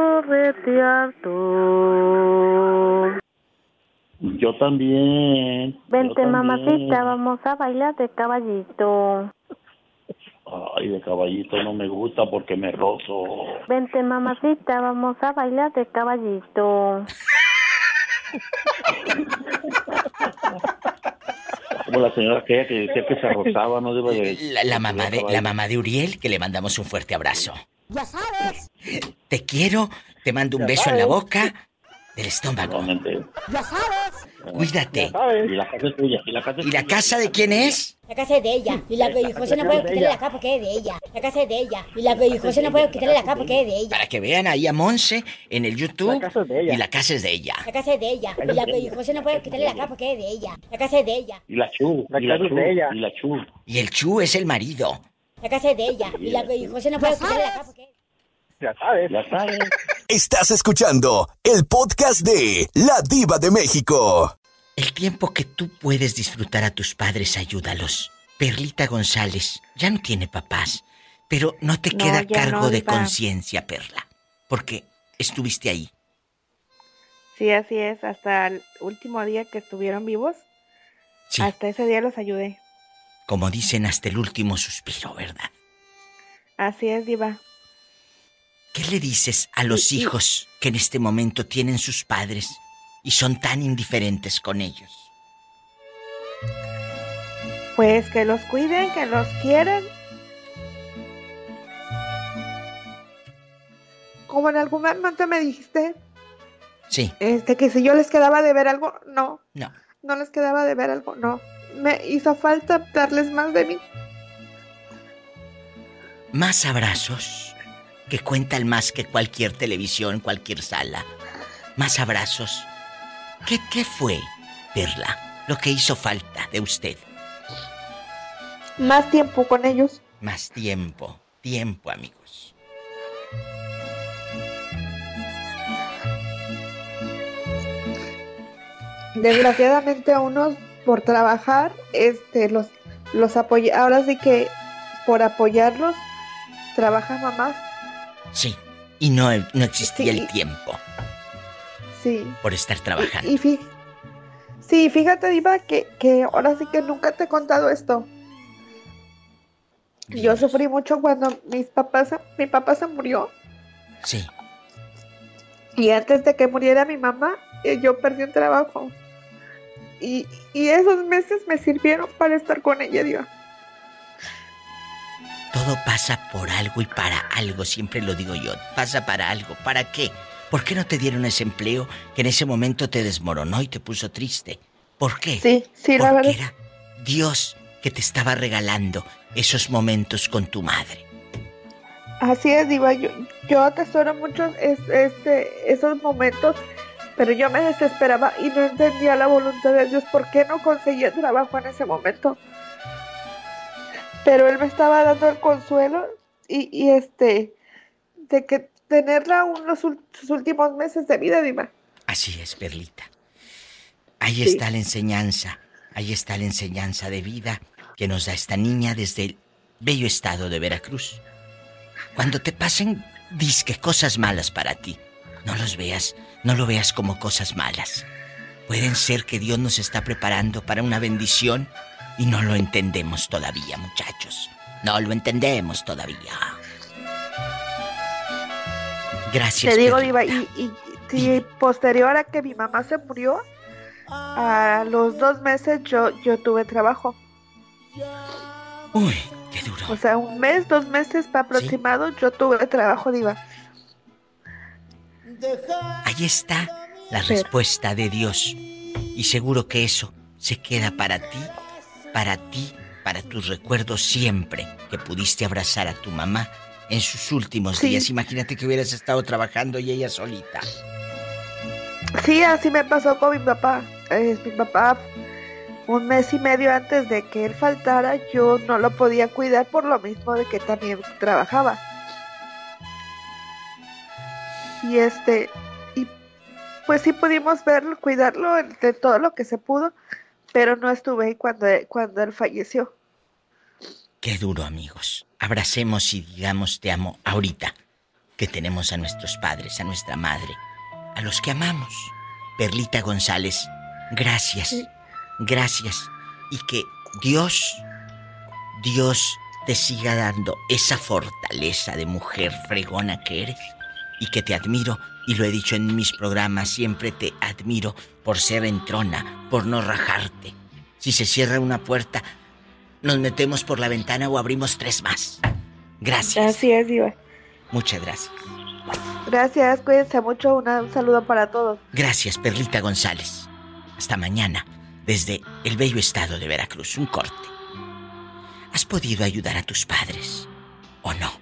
Yo también. Vente, también. mamacita, vamos a bailar de caballito. Ay, de caballito no me gusta porque me rozo. Vente, mamacita, vamos a bailar de caballito. Como la señora aquella que decía que se rozaba, no debe de... La, la mamá de, la mamá de Uriel, que le mandamos un fuerte abrazo. Ya sabes. Te quiero, te mando un beso en la boca del estómago. Ya sabes. Cuídate. Y la casa es tuya, y la casa ¿Y la casa de quién es? La casa es de ella. Y la José no puede quitarle la capa porque es de ella. La casa es de ella. Y la José no puede quitarle la capa porque es de ella. Para que vean ahí a Monse en el YouTube. Y la casa es de ella. La casa es de ella. Y la José no puede quitarle la capa porque es de ella. La casa es de ella. Y la chu, La casa es chu, de ella. y la chu. Y el Chu es el marido. La casa es de ella. Y la José no puede quitarle la capa porque es Ya sabes. Ya sabes. Estás escuchando el podcast de La Diva de México. El tiempo que tú puedes disfrutar a tus padres, ayúdalos. Perlita González ya no tiene papás, pero no te No, queda cargo no, de conciencia, Perla, porque estuviste ahí. Sí, así es. Hasta el último día que estuvieron vivos, Sí. hasta ese día los ayudé. Como dicen, hasta el último suspiro, ¿verdad? Así es, Diva. ¿Qué le dices a los hijos que en este momento tienen sus padres y son tan indiferentes con ellos? Pues que los cuiden, que los quieran. Como en algún momento me dijiste, Sí, este, que si yo les quedaba de ver algo, no, no. no les quedaba de ver algo, no. Me hizo falta darles más de mí. Más abrazos que cuentan más que cualquier televisión, cualquier sala. Más abrazos. ¿Qué, qué fue, Perla, lo que hizo falta de usted? Más tiempo con ellos. Más tiempo, tiempo, amigos. Desgraciadamente a unos por trabajar, este, los, los apoya, ahora sí que por apoyarlos, trabaja mamá, Sí, y no, no existía Sí. el tiempo sí. por estar trabajando. Y fí- sí, fíjate, Diva, que, que ahora sí que nunca te he contado esto. Yo sufrí mucho cuando mis papás, mi papá se murió. Sí. Y antes de que muriera mi mamá, eh, yo perdí un trabajo. Y, y esos meses me sirvieron para estar con ella, Diva. Todo pasa por algo y para algo, siempre lo digo yo. Pasa para algo. ¿Para qué? ¿Por qué no te dieron ese empleo que en ese momento te desmoronó y te puso triste? ¿Por qué? Sí, sí, la Porque verdad. era Dios que te estaba regalando esos momentos con tu madre. Así es, Diva. Yo, yo atesoro mucho es- este, esos momentos, pero yo me desesperaba y no entendía la voluntad de Dios. ¿Por qué no conseguía trabajo en ese momento? Pero Él me estaba dando el consuelo y, y este, de que tenerla ul- sus últimos meses de vida, Diva. Así es, Perlita. Ahí Sí. está la enseñanza. Ahí está la enseñanza de vida que nos da esta niña desde el bello estado de Veracruz. Cuando te pasen disque cosas malas para ti, no los veas, no lo veas como cosas malas. Pueden ser que Dios nos está preparando para una bendición y no lo entendemos todavía, muchachos. No lo entendemos todavía. Gracias. Te digo. Diva, y, y posterior a que mi mamá se murió, a los dos meses yo, yo tuve trabajo. Uy, qué duro. O sea, un mes, dos meses aproximado, yo tuve trabajo, Diva. Ahí está la respuesta de Dios. Y seguro que eso se queda para ti, para ti, para tus recuerdos siempre que pudiste abrazar a tu mamá en sus últimos Sí. días. Imagínate que hubieras estado trabajando y ella solita. Sí, así me pasó con mi papá. Mi papá, un mes y medio antes de que él faltara, yo no lo podía cuidar por lo mismo de que también trabajaba. Y este, y pues sí pudimos verlo, cuidarlo de todo lo que se pudo, pero no estuve ahí cuando, cuando él falleció. Qué duro, amigos. Abracemos y digamos te amo ahorita que tenemos a nuestros padres, a nuestra madre, a los que amamos. Perlita González, gracias. Gracias. Y que Dios, Dios te siga dando esa fortaleza de mujer fregona que eres y que te admiro, y lo he dicho en mis programas, siempre te admiro por ser entrona, por no rajarte. Si se cierra una puerta, nos metemos por la ventana o abrimos tres más. Gracias. Así es, Diva. Muchas gracias. Gracias, cuídense mucho. Una- un saludo para todos. Gracias, Perlita González. Hasta mañana, desde el bello estado de Veracruz. Un corte. ¿Has podido ayudar a tus padres o no?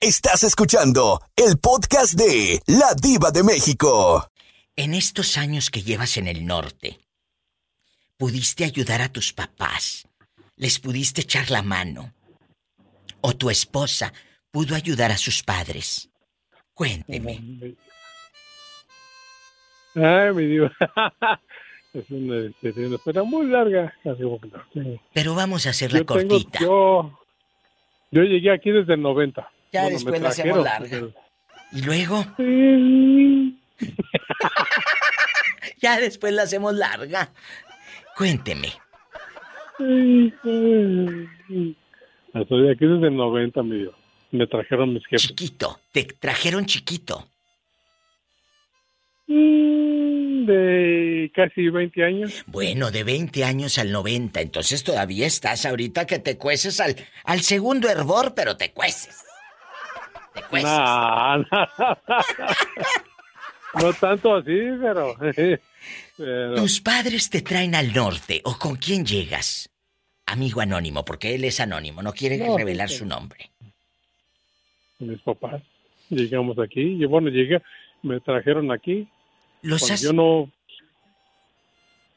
Estás escuchando el podcast de La Diva de México. En estos años que llevas en el norte, ¿pudiste ayudar a tus papás? ¿Les pudiste echar la mano? ¿O tu esposa pudo ayudar a sus padres? Cuénteme. Ay, mi diva. es una, espera muy larga. Pero vamos a hacerla Yo tengo- cortita. yo, yo llegué aquí desde el 90. Ya Bueno, después la hacemos larga. ¿Y luego? Sí. Ya después la hacemos larga. Cuénteme. Estoy aquí desde el 90, mi diva. Me trajeron mis jefes. Chiquito. Te trajeron chiquito. Mm, De casi 20 años. Bueno, de 20 años al 90, entonces todavía estás ahorita que te cueces al, al segundo hervor, pero te cueces. Te cueces. Nah, nah. no tanto así, pero... pero- Tus padres te traen al norte, ¿o con quién llegas? Amigo anónimo, porque él es anónimo, no quiere No, revelar sí, su nombre. mis papás. Llegamos aquí. Y bueno, llegué, me trajeron aquí. Los has- Yo no...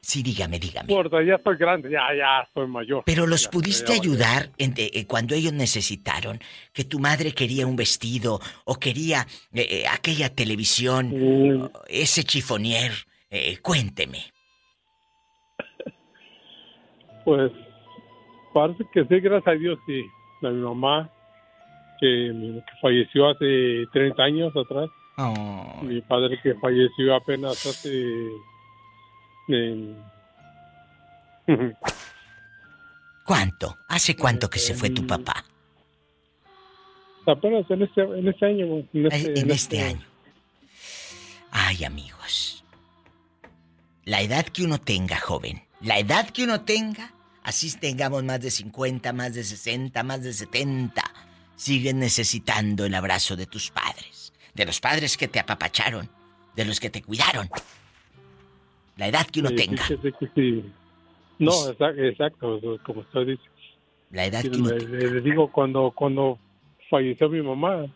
Sí, dígame, dígame. Gorda, ya estoy grande, ya, ya soy mayor. Pero los Ya, pudiste ya, ayudar en- eh, eh, cuando ellos necesitaron que tu madre quería un vestido o quería eh, eh, aquella televisión, Mm. ese chifonier. Eh, cuénteme. Pues parece que sí, gracias a Dios, sí. A mi mamá, que, falleció hace 30 años atrás. Mi padre que falleció apenas hace... ¿Cuánto? ¿Hace cuánto que se fue tu papá? apenas en este, en este año. En este, En este año. Ay, amigos. La edad que uno tenga, joven, la edad que uno tenga, así tengamos más de 50, más de 60, más de 70, siguen necesitando el abrazo de tus padres, de los padres que te apapacharon, de los que te cuidaron. La edad que uno Sí, tenga. sí, sí. No, exacto, exacto, como usted dice. La edad que uno le, digo, cuando, cuando falleció mi mamá,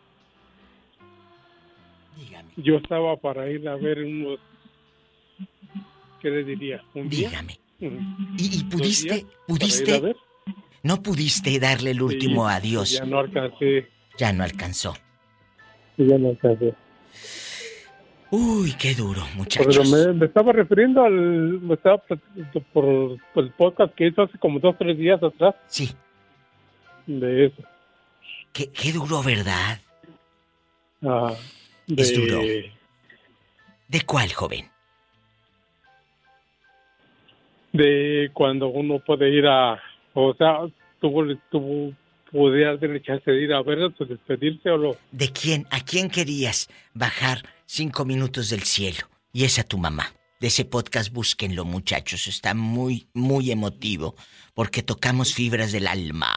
yo estaba para ir a ver unos, ¿qué le diría? ¿Un? Dígame. ¿Y, y ¿Dos pudiste, días pudiste, no pudiste darle el último adiós? Ya no alcancé, Ya no alcanzó. ya no alcancé. Uy, qué duro, muchachos. me, me estaba refiriendo al, me estaba por, por el podcast que hizo hace como dos, tres días atrás. Sí. De eso. Qué, qué duro, ¿verdad? Ah, de, Es duro. ¿De cuál, joven? de cuando uno puede ir a, o sea, tuvo, tuvo, podría tener chance de ir a verlos, pues despedirse o lo, ¿De quién? ¿A quién querías bajar cinco minutos del cielo? Y es a tu mamá. De ese podcast búsquenlo, muchachos. Está muy, muy emotivo. Porque tocamos fibras del alma.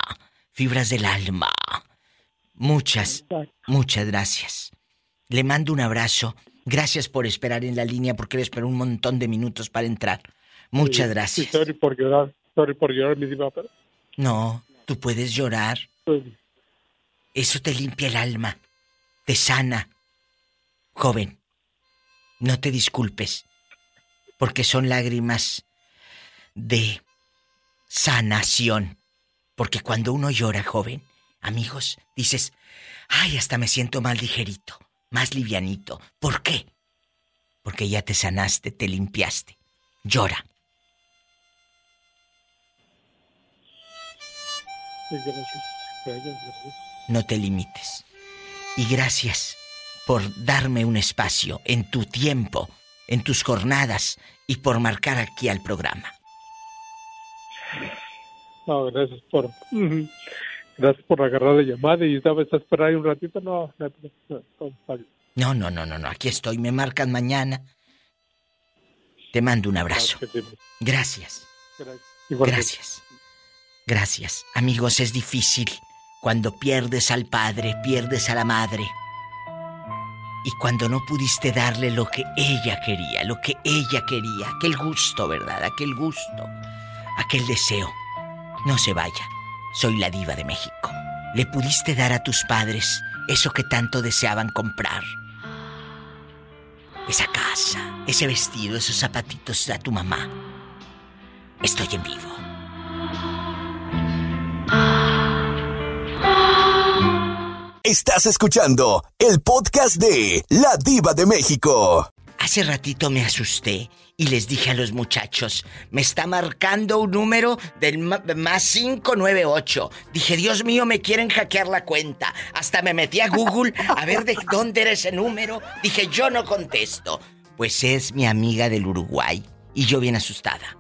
Fibras del alma. Muchas, muchas gracias. Le mando un abrazo. Gracias por esperar en la línea porque le esperó un montón de minutos para entrar. Muchas Sí, gracias. sí, sorry por llorar, sorry por llorar, mi diva, pero No, tú puedes llorar. pues, Eso te limpia el alma. Te sana. Joven, no te disculpes. Porque son lágrimas de sanación. Porque cuando uno llora, joven, amigos, dices, ay, hasta me siento más ligerito, más livianito. ¿Por qué? Porque ya te sanaste, te limpiaste. Llora. gracias. no te limites. Y gracias por darme un espacio en tu tiempo, en tus jornadas y por marcar aquí al programa. No, gracias por... Gracias por agarrar la llamada y sabes esperar ahí un ratito. No, no, no, no, está bien. No, no, no, no, no. Aquí estoy. Me marcan mañana. Te mando un abrazo. Gracias. Gracias. Gracias. Amigos, es difícil cuando pierdes al padre, pierdes a la madre. Y cuando no pudiste darle lo que ella quería, lo que ella quería, aquel gusto, ¿verdad? Aquel gusto, aquel deseo. No se vaya. Soy la diva de México. Le pudiste dar a tus padres eso que tanto deseaban comprar. Esa casa, ese vestido, esos zapatitos a tu mamá. Estoy en vivo. Estás escuchando el podcast de La Diva de México. Hace ratito me asusté y les dije a los muchachos, me está marcando un número del más 598. Dije, Dios mío, me quieren hackear la cuenta. Hasta me metí a Google a ver de dónde era ese número. Dije, yo no contesto. Pues es mi amiga del Uruguay y yo bien asustada.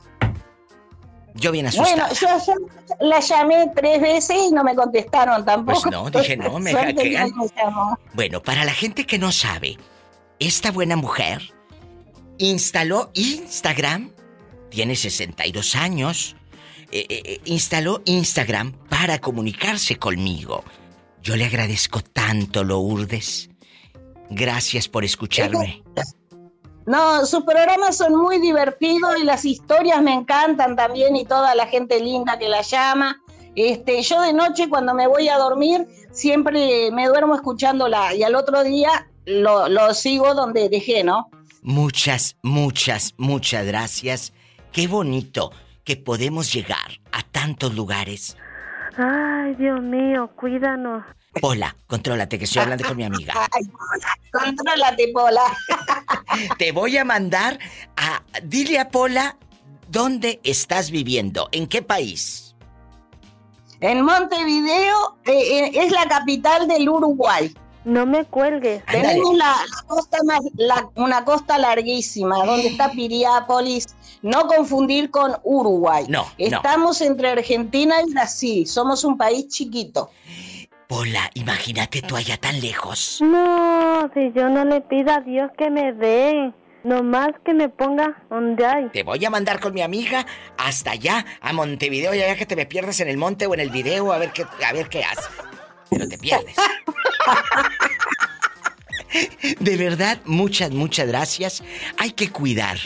Yo bien asustada. Bueno, yo ayer la llamé tres veces y no me contestaron tampoco. Pues no, dije, no, me que me llamó. Bueno, para la gente que no sabe, esta buena mujer instaló Instagram, tiene 62 años, eh, eh, eh, instaló Instagram para comunicarse conmigo. Yo le agradezco tanto, Lourdes. Gracias por escucharme. No, sus programas son muy divertidos y las historias me encantan también y toda la gente linda que la llama. Este, yo de noche cuando me voy a dormir siempre me duermo escuchándola y al otro día lo, lo sigo donde dejé, ¿no? Muchas, muchas, muchas gracias. Qué bonito que podemos llegar a tantos lugares. Ay, Dios mío, cuídanos. Pola, contrólate que estoy hablando con mi amiga. Ay, contrólate, Pola. Te voy a mandar a... Dile a Pola dónde estás viviendo, en qué país. En Montevideo eh, eh, es la capital del Uruguay. No me cuelgues. Tenemos la, la costa más, la- una costa larguísima, donde está Piriápolis. No confundir con Uruguay. No, no. Estamos entre Argentina y Brasil. Somos un país chiquito. Pola, imagínate tú allá tan lejos. No, si yo no le pido a Dios que me dé, nomás que me ponga donde hay. Te voy a mandar con mi amiga hasta allá, a Montevideo, ya que te me pierdes en el monte o en el video, a ver qué, a ver qué haces. Pero te pierdes. De verdad, muchas, muchas gracias. Hay que cuidar,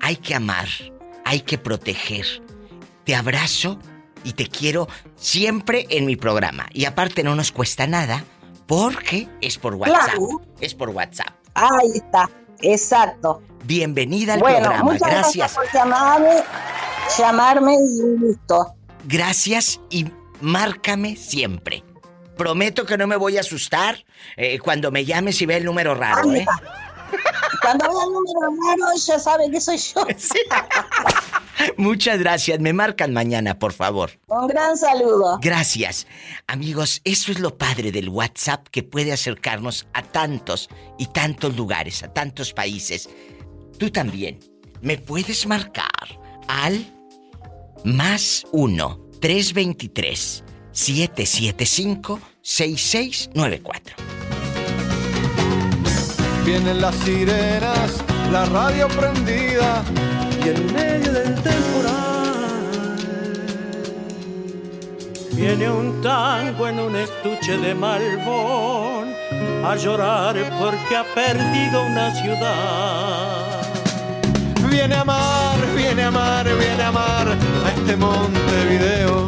hay que amar, hay que proteger. Te abrazo y te quiero siempre en mi programa. Y aparte no nos cuesta nada porque es por WhatsApp. Claro. Es por WhatsApp. Ahí está, exacto. Bienvenida al bueno, programa. muchas Gracias. gracias por llamarme, llamarme y gusto. Gracias y márcame siempre. Prometo que no me voy a asustar eh, cuando me llames y ve el número raro, ¿eh? Cuando vea el número raro, ya sabe que soy yo. Muchas gracias. Me marcan mañana, por favor. Un gran saludo. Gracias. Amigos, eso es lo padre del WhatsApp que puede acercarnos a tantos y tantos lugares, a tantos países. Tú también me puedes marcar al más 1 323 775 6694. Vienen las sirenas, la radio prendida y en medio del temporal Viene un tango en un estuche de malbón a llorar porque ha perdido una ciudad. Viene a amar, viene a amar, viene a amar a este Montevideo.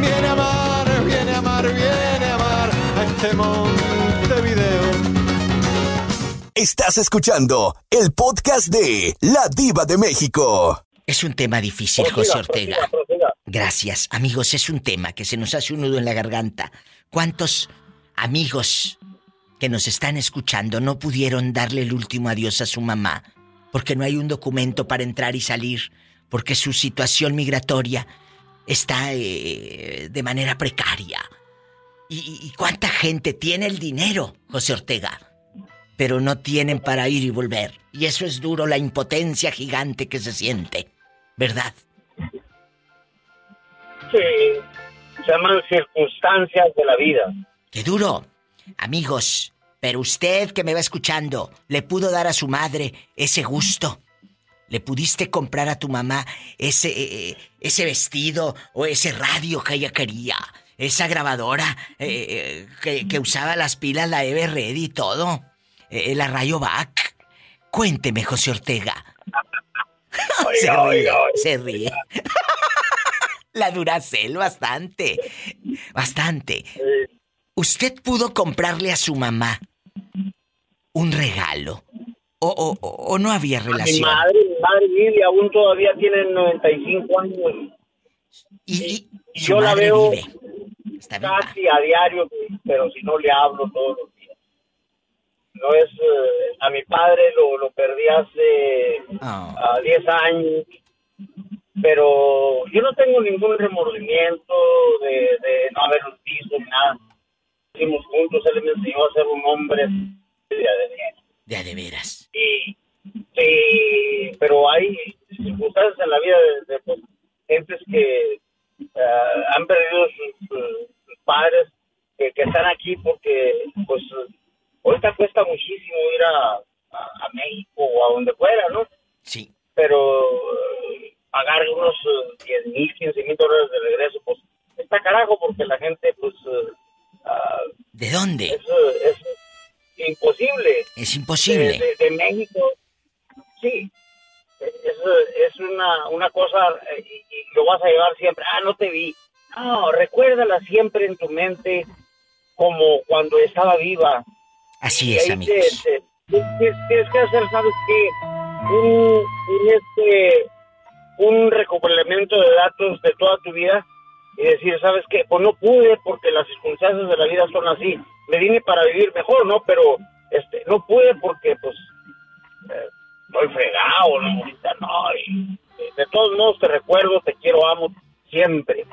Viene a amar, viene a amar, viene a amar a este Montevideo. Estás escuchando el podcast de La Diva de México. Es un tema difícil, José Ortega. Gracias, amigos, es un tema que se nos hace un nudo en la garganta. ¿Cuántos amigos que nos están escuchando no pudieron darle el último adiós a su mamá porque no hay un documento para entrar y salir, porque su situación migratoria está eh, de manera precaria? ¿Y, y- y cuánta gente tiene el dinero, José Ortega? Pero no tienen para ir y volver. Y eso es duro, la impotencia gigante que se siente. ¿Verdad? eh, se llaman circunstancias de la vida. ¡Qué duro! Amigos, pero usted que me va escuchando, ¿le pudo dar a su madre ese gusto? ¿Le pudiste comprar a tu mamá ese, eh, eh, ese vestido o ese radio que ella quería? Esa grabadora eh, que, que usaba las pilas, la Everred y todo. Eh, la Rayo Back. Cuénteme, José Ortega. se ríe, oiga, oiga. se ríe. la Duracel, bastante. Bastante. ¿Usted pudo comprarle a su mamá un regalo? ¿O, o- o- no había Mi relación? madre, mi madre vive, aún todavía tiene 95 años. Y, y yo la veo Está casi a diario, pero si no le hablo todos los días. No es, eh, a mi padre lo, lo perdí hace Ah. a 10 años, pero yo no tengo ningún remordimiento de, de no haberlos visto ni nada. Hicimos juntos, él me enseñó a ser un hombre de, de, De de veras. y, sí, pero hay circunstancias en la vida de, de, pues, gentes que ah, han perdido sus, sus- sus padres que, que están aquí porque pues ahorita cuesta muchísimo ir a, a, a México o a donde fuera, ¿no? Sí. Pero eh, pagar unos eh, 10 mil, 15 mil dólares de regreso, pues está carajo porque la gente pues eh, ah, ¿De dónde? es, eh, es imposible Es imposible. de, de- de México, sí. Es, es una, una cosa eh, y, y lo vas a llevar siempre. Ah, no te vi. No, recuérdala siempre en tu mente como cuando estaba viva. Así es, amigos. tienes que hacer, ¿sabes qué? Un, un, este, un recopilamiento de datos de toda tu vida y decir, ¿sabes qué? Pues no pude porque las circunstancias de la vida son así. Me vine para vivir mejor, ¿no? Pero este, no pude porque, pues, eh, estoy fregado, ¿no? Ahorita no. y, eh, de todos modos te recuerdo, te quiero, amo siempre.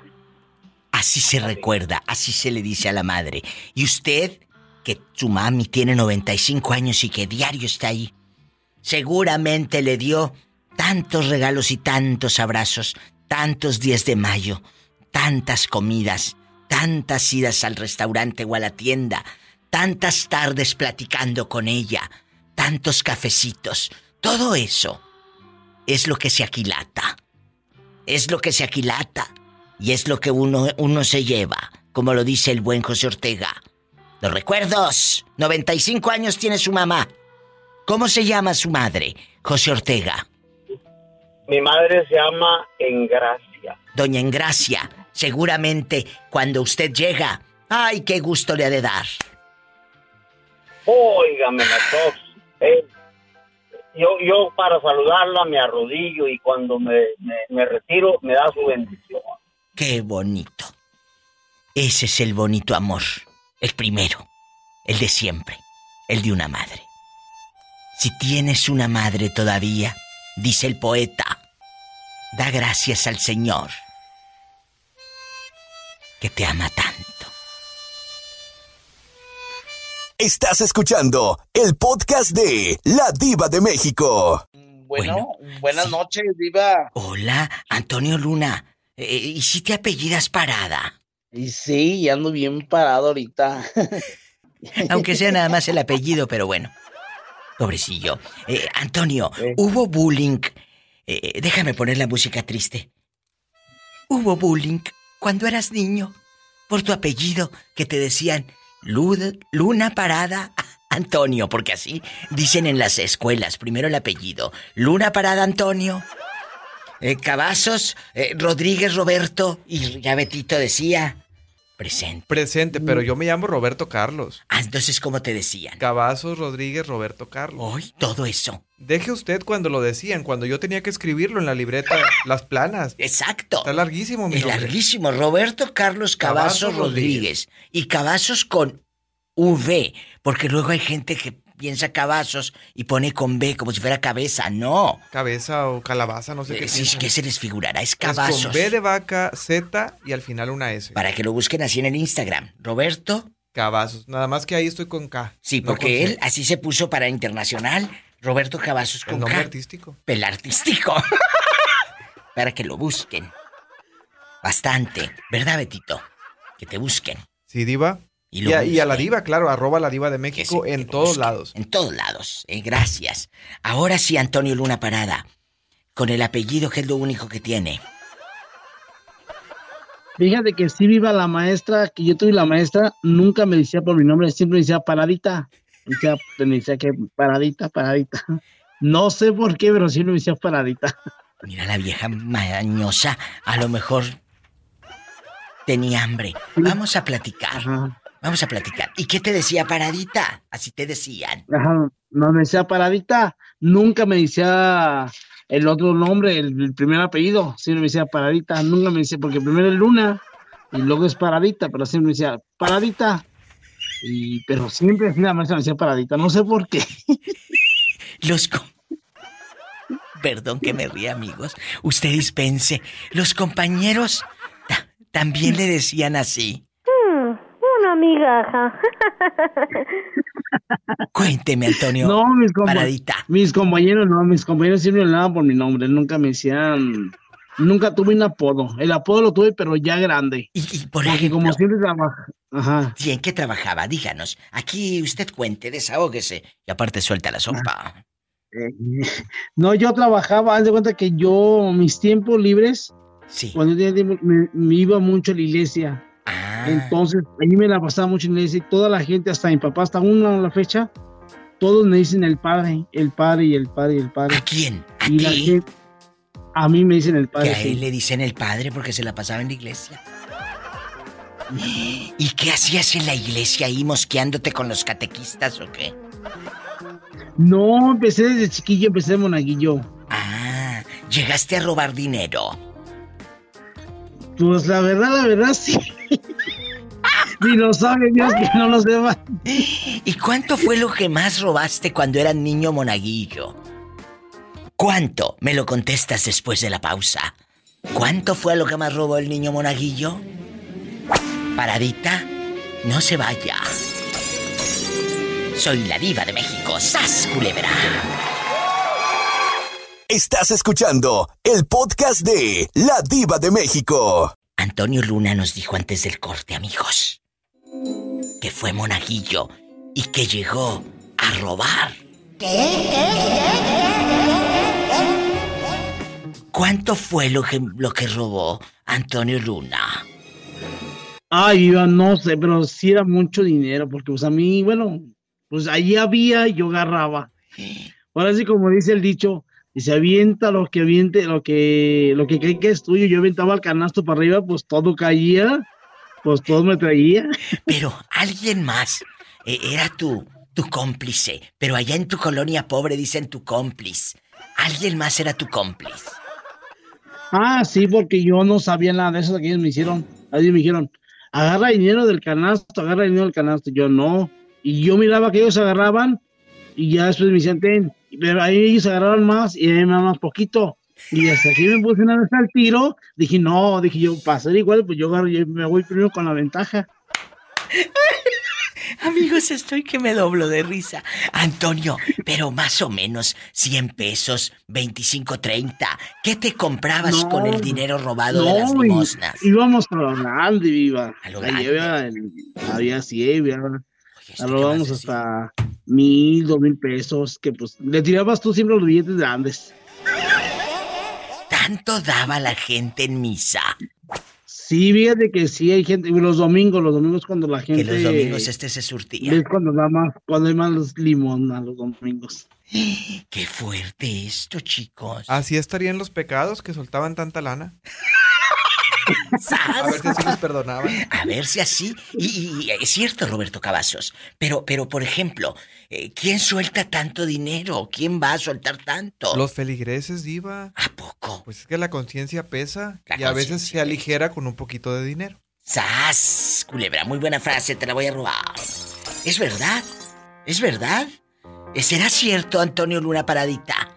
Así se recuerda, así se le dice a la madre. Y usted, que su mami tiene 95 años y que diario está ahí, seguramente le dio tantos regalos y tantos abrazos, tantos 10 de mayo, tantas comidas, tantas idas al restaurante o a la tienda, tantas tardes platicando con ella, tantos cafecitos. Todo eso es lo que se aquilata. Es lo que se aquilata. Y es lo que uno, uno se lleva, como lo dice el buen José Ortega. Los recuerdos. 95 años tiene su mamá. ¿Cómo se llama su madre, José Ortega? Mi madre se llama Engracia. Doña Engracia, seguramente cuando usted llega, ¡ay, qué gusto le ha de dar! Óigame la tos. Eh, yo, yo para saludarla me arrodillo y cuando me, me, me retiro me da su bendición. ¡Qué bonito! Ese es el bonito amor. El primero. El de siempre. El de una madre. Si tienes una madre todavía, dice el poeta, da gracias al Señor que te ama tanto. Estás escuchando el podcast de La Diva de México. Bueno, buenas noches, Diva. Hola, Antonio Luna. Eh, ¿Y si te apellidas Parada? Y sí, ya ando bien parado ahorita. Aunque sea nada más el apellido, pero bueno. Pobrecillo. Eh, Antonio, hubo bullying. Eh, déjame poner la música triste. Hubo bullying cuando eras niño por tu apellido que te decían Luna Parada Antonio, porque así dicen en las escuelas, primero el apellido. Luna Parada Antonio. Eh, Cavazos, eh, Rodríguez Roberto y ya Betito decía presente. Presente, pero yo me llamo Roberto Carlos. Ah, entonces, ¿cómo te decían? Cavazos Rodríguez Roberto Carlos. Hoy todo eso. Deje usted cuando lo decían, cuando yo tenía que escribirlo en la libreta, las planas. Exacto. Está larguísimo mi Es nombre. larguísimo. Roberto Carlos Cavazos Cavazos Rodríguez. Y Cavazos con V. Porque luego hay gente que piensa Cavazos y pone con B como si fuera cabeza. No. Cabeza o calabaza, no sé qué. Eh, sí, piensan. ¿Qué se les figurará? Es Es Cavazos. con B de vaca, Z y al final una S. Para que lo busquen así en el Instagram. Roberto. Cavazos. Nada más que ahí estoy con K. Sí, porque él C. así se puso para internacional. Roberto Cavazos con El nombre K. artístico. El artístico. para que lo busquen. Bastante. ¿Verdad, Betito? Que te busquen. Sí, diva. Y a, y a la diva, claro, arroba la diva de México en todos lados. En todos lados. eh, gracias. Ahora sí, Antonio Luna Parada. Con el apellido que es lo único que tiene. Fíjate que sí viva la maestra, que yo tuve la maestra, nunca me decía por mi nombre, siempre me decía paradita. Me decía que paradita, paradita. No sé por qué, pero siempre me decía paradita. Mira la vieja mañosa. A lo mejor tenía hambre. Vamos a platicar. Vamos a platicar. ¿Y qué te decía paradita? Así te decían. Ajá, no me decía paradita, nunca me decía el otro nombre, el, el primer apellido, siempre me decía paradita, nunca me decía, porque primero es Luna y luego es paradita, pero siempre me decía paradita. Y, pero siempre así la maestra me decía paradita, no sé por qué. Los Perdón que me ría, amigos. Usted dispense. Los compañeros ta- también le decían así. Migaja. Cuénteme, Antonio. No, mis, compa- Paradita. mis compañeros, no, mis compañeros siempre hablaban por mi nombre, nunca me decían, nunca tuve un apodo. El apodo lo tuve, pero ya grande. Y, por Porque ejemplo, como siempre trabaja, ajá. ¿Y en qué trabajaba? Díganos. Aquí usted cuente, desahógese. Y aparte suelta la sopa. Eh, No, yo trabajaba, haz de cuenta que yo, mis tiempos libres, cuando yo tenía tiempo, me, me iba mucho a la iglesia. Ah. Entonces, ahí me la pasaba mucho en la iglesia y toda la gente, hasta mi papá, hasta una la fecha, todos me dicen el padre, el padre y el padre y el padre. ¿A quién? ¿A y la gente- a mí me dicen el Que padre. a sí. él le dicen el padre porque se la pasaba en la iglesia. ¿Y qué hacías en la iglesia ahí mosqueándote con los catequistas o qué? No, empecé desde chiquillo, empecé de monaguillo. Ah, llegaste a robar dinero. Pues la verdad, la verdad, sí. Ni lo sabe Dios que no lo sepa. ¿Y cuánto fue lo que más robaste cuando eras niño monaguillo? ¿Cuánto? Me lo contestas después de la pausa. ¿Cuánto fue lo que más robó el niño monaguillo? Paradita, no se vaya. Soy la diva de México, ¡Sas, culebra! Estás escuchando el podcast de La Diva de México. Antonio Luna nos dijo antes del corte, amigos, que fue monaguillo y que llegó a robar. ¿Cuánto fue lo que, lo que robó Antonio Luna? Ay, yo no sé, pero sí era mucho dinero, porque pues a mí, bueno, pues ahí había y yo agarraba. Ahora sí, como dice el dicho, y se avienta lo que aviente, lo que, lo que cree que es tuyo. Yo aventaba el canasto para arriba, pues todo caía, pues todo me traía. Pero alguien más eh, era tu, tu cómplice, pero allá en tu colonia pobre dicen tu cómplice. Alguien más era tu cómplice. Ah, sí, porque yo no sabía nada de eso que ellos me hicieron. Ellos me dijeron, agarra dinero del canasto, agarra dinero del canasto. Yo no. Y yo miraba que ellos agarraban y ya después me decían, ten. Pero ahí ellos agarraron más y a mí me más poquito. Y hasta aquí me puse una vez al tiro, dije, no, dije yo, para ser igual, pues yo agarro, yo me voy primero con la ventaja. Amigos, estoy que me doblo de risa. Antonio, pero más o menos 100 pesos, 25, 30. ¿Qué te comprabas No, con el dinero robado de las limosnas? íbamos a lo grande, viva. A lo Ahí grande. había, había 100, había, robábamos hasta mil, dos mil pesos, que pues le tirabas tú siempre los billetes grandes. ¿Tanto daba la gente en misa? Sí, fíjate que sí hay gente, los domingos, los domingos cuando la gente... Que los domingos este se surtía. Es cuando da más, cuando hay más limón a los domingos. Qué fuerte esto, chicos. Así estarían los pecados que soltaban tanta lana. A ver si así les perdonaban. A ver si así. Y, es cierto, Roberto Cavazos. Pero, pero, por ejemplo, eh, ¿quién suelta tanto dinero? ¿Quién va a soltar tanto? Los feligreses, diva. ¿A poco? Pues es que la conciencia pesa La y a veces se aligera con un poquito de dinero. ¡Sas! Culebra, muy buena frase, te la voy a robar. ¿Es verdad? ¿Es verdad? ¿Será cierto, Antonio Luna Paradita?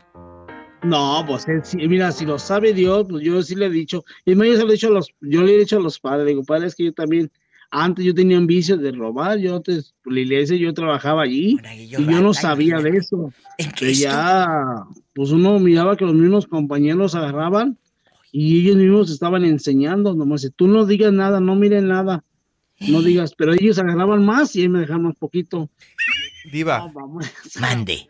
No, pues él sí, mira, si lo sabe Dios, pues yo sí le he dicho, y me yo se lo he dicho a los, yo le he dicho a los padres, digo, padre, es que yo también, antes yo tenía un vicio de robar, yo antes, la iglesia yo trabajaba allí, y yo no sabía de eso. ¿En Que ya, pues uno miraba que los mismos compañeros agarraban, Y ellos mismos estaban enseñando, nomás, dice, tú no digas nada, no miren nada, no digas, pero ellos agarraban más y ahí me dejaban más poquito. Diva. Mande.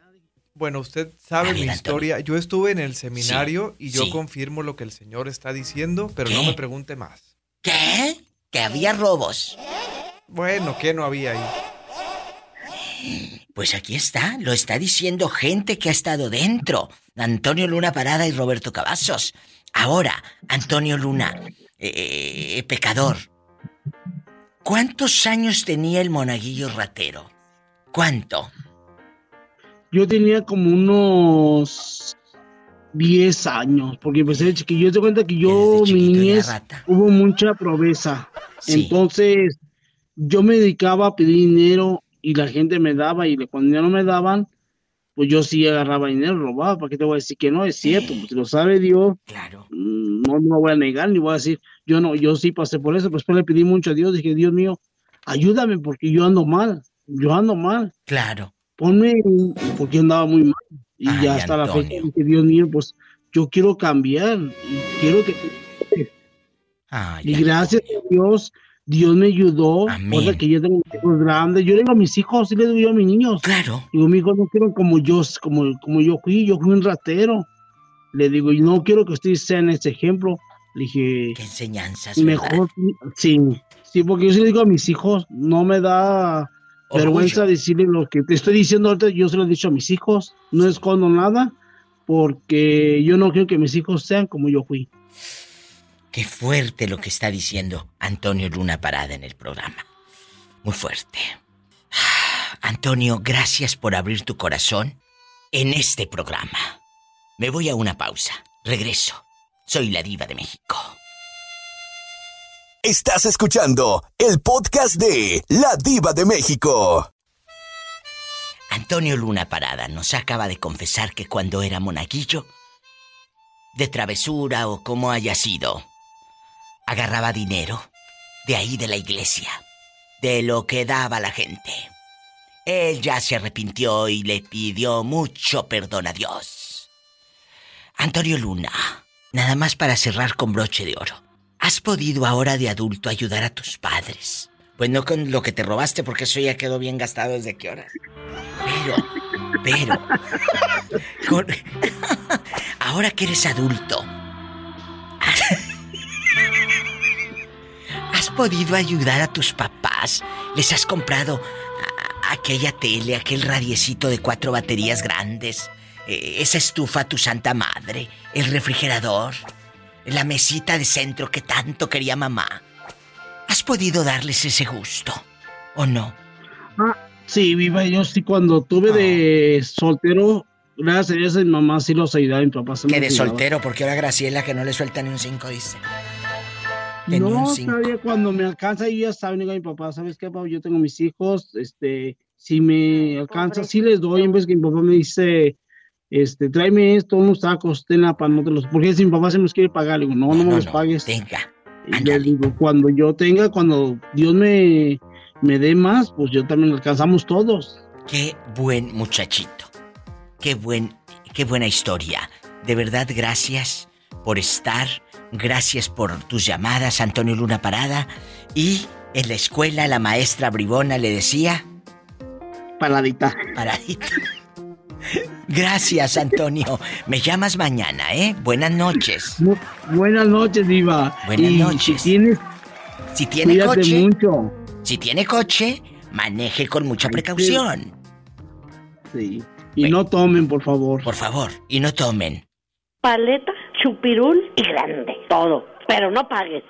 Bueno, usted sabe mi historia. Yo estuve en el seminario y yo sí. confirmo lo que el señor está diciendo, pero no me pregunte más. ¿Qué? Que había robos. Bueno, ¿qué no había ahí? Pues aquí está, lo está diciendo gente que ha estado dentro. Antonio Luna Parada y Roberto Cavazos. Ahora, Antonio Luna, eh, eh, pecador. ¿Cuántos años tenía el monaguillo ratero? ¿Cuánto? Yo tenía como unos 10 años, porque empecé de chiquillo. Yo te cuenta que yo, mi niñez, hubo mucha pobreza. Entonces, yo me dedicaba a pedir dinero y la gente me daba, y cuando ya no me daban, pues yo sí agarraba dinero, robaba. ¿Para qué te voy a decir que no? Es cierto, pues lo sabe Dios. Claro. No me voy a negar, ni voy a decir, yo no, yo sí pasé por eso, pues después le pedí mucho a Dios, dije, Dios mío, ayúdame porque yo ando mal, yo ando mal. Claro. Ponme, porque andaba muy mal. Y Ay, ya hasta la Antonio. fecha dije, Dios mío, pues yo quiero cambiar y quiero que... Ay, y gracias a Dios, Dios me ayudó. Porque que yo tengo mis hijos grandes. Yo le digo a mis hijos, sí le digo yo a mis niños. Claro. Digo, mi hijo no quiero como yo, como, como yo fui, yo fui un ratero. Le digo, y no quiero que ustedes sean ese ejemplo. Le dije, Qué enseñanzas, ¿verdad? mejor, sí, sí, porque yo sí le digo a mis hijos, no me da vergüenza decirle lo que te estoy diciendo ahorita, yo se lo he dicho a mis hijos, no escondo nada, porque yo no quiero que mis hijos sean como yo fui. Qué fuerte lo que está diciendo Antonio Luna Parada en el programa. Muy fuerte. Antonio, gracias por abrir tu corazón en este programa. Me voy a una pausa. Regreso. Soy la diva de México. Estás escuchando el podcast de La Diva de México. Antonio Luna Parada nos acaba de confesar que cuando era monaguillo, de travesura o como haya sido, agarraba dinero de ahí de la iglesia, de lo que daba la gente. Él ya se arrepintió y le pidió mucho perdón a Dios. Antonio Luna, nada más para cerrar con broche de oro. ¿Has podido ahora de adulto ayudar a tus padres? Pues no con lo que te robaste, porque eso ya quedó bien gastado desde qué horas. Pero, pero, con- ahora que eres adulto, ¿has podido ayudar a tus papás? ¿Les has comprado aquella tele, aquel radiecito de cuatro baterías grandes? eh, esa estufa a tu santa madre, el refrigerador, la mesita de centro que tanto quería mamá. ¿Has podido darles ese gusto? ¿O no? Ah, sí, viva, yo sí cuando tuve de soltero, gracias a Dios, mi mamá sí los ayudaba, mi papá se Que de soltero, porque ahora Graciela que no le suelta ni un cinco, dice. Tenía No, un cinco. todavía cuando me alcanza, yo ya saben, digo a mi papá, ¿sabes qué, papá? Yo tengo mis hijos, este, si me alcanza, sí les doy, en vez que mi papá me dice, este, tráeme esto, unos tacos, tenla para no te los, porque si mi papá se los quiere pagar, le digo, no, no, me los pagues. Tenga. Y le digo, cuando yo tenga, cuando Dios me, me dé más, pues yo también alcanzamos todos. Qué buen muchachito. Qué buen, qué buena historia. De verdad, gracias por estar. Gracias por tus llamadas, Antonio Luna Parada. Y en la escuela la maestra Bribona le decía. Paradita. Paradita. Gracias, Antonio. Me llamas mañana, ¿eh? Buenas noches. Bu- buenas noches, Diva. Buenas Y noches. Si tienes, Si tiene cuídate coche, mucho. si tiene coche, maneje con mucha precaución. Sí. Y no tomen, por favor. Por favor, y no tomen. Paleta, chupirul y grande. Todo. Pero no pagues.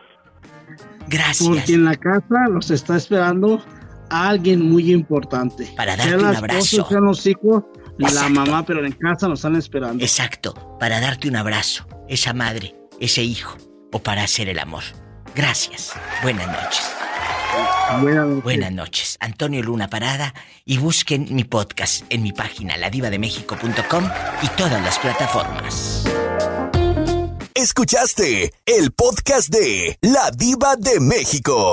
Gracias. Porque en la casa los está esperando alguien muy importante. Para Sean darte un las abrazo. esposas, sean los hijos, la mamá, pero en casa nos están esperando. Exacto, para darte un abrazo, esa madre, ese hijo, o para hacer el amor. Gracias. Buenas noches. Buenas noches. Buenas noches. Antonio Luna Parada y busquen mi podcast en mi página ladivademexico.com y todas las plataformas. Escuchaste el podcast de La Diva de México.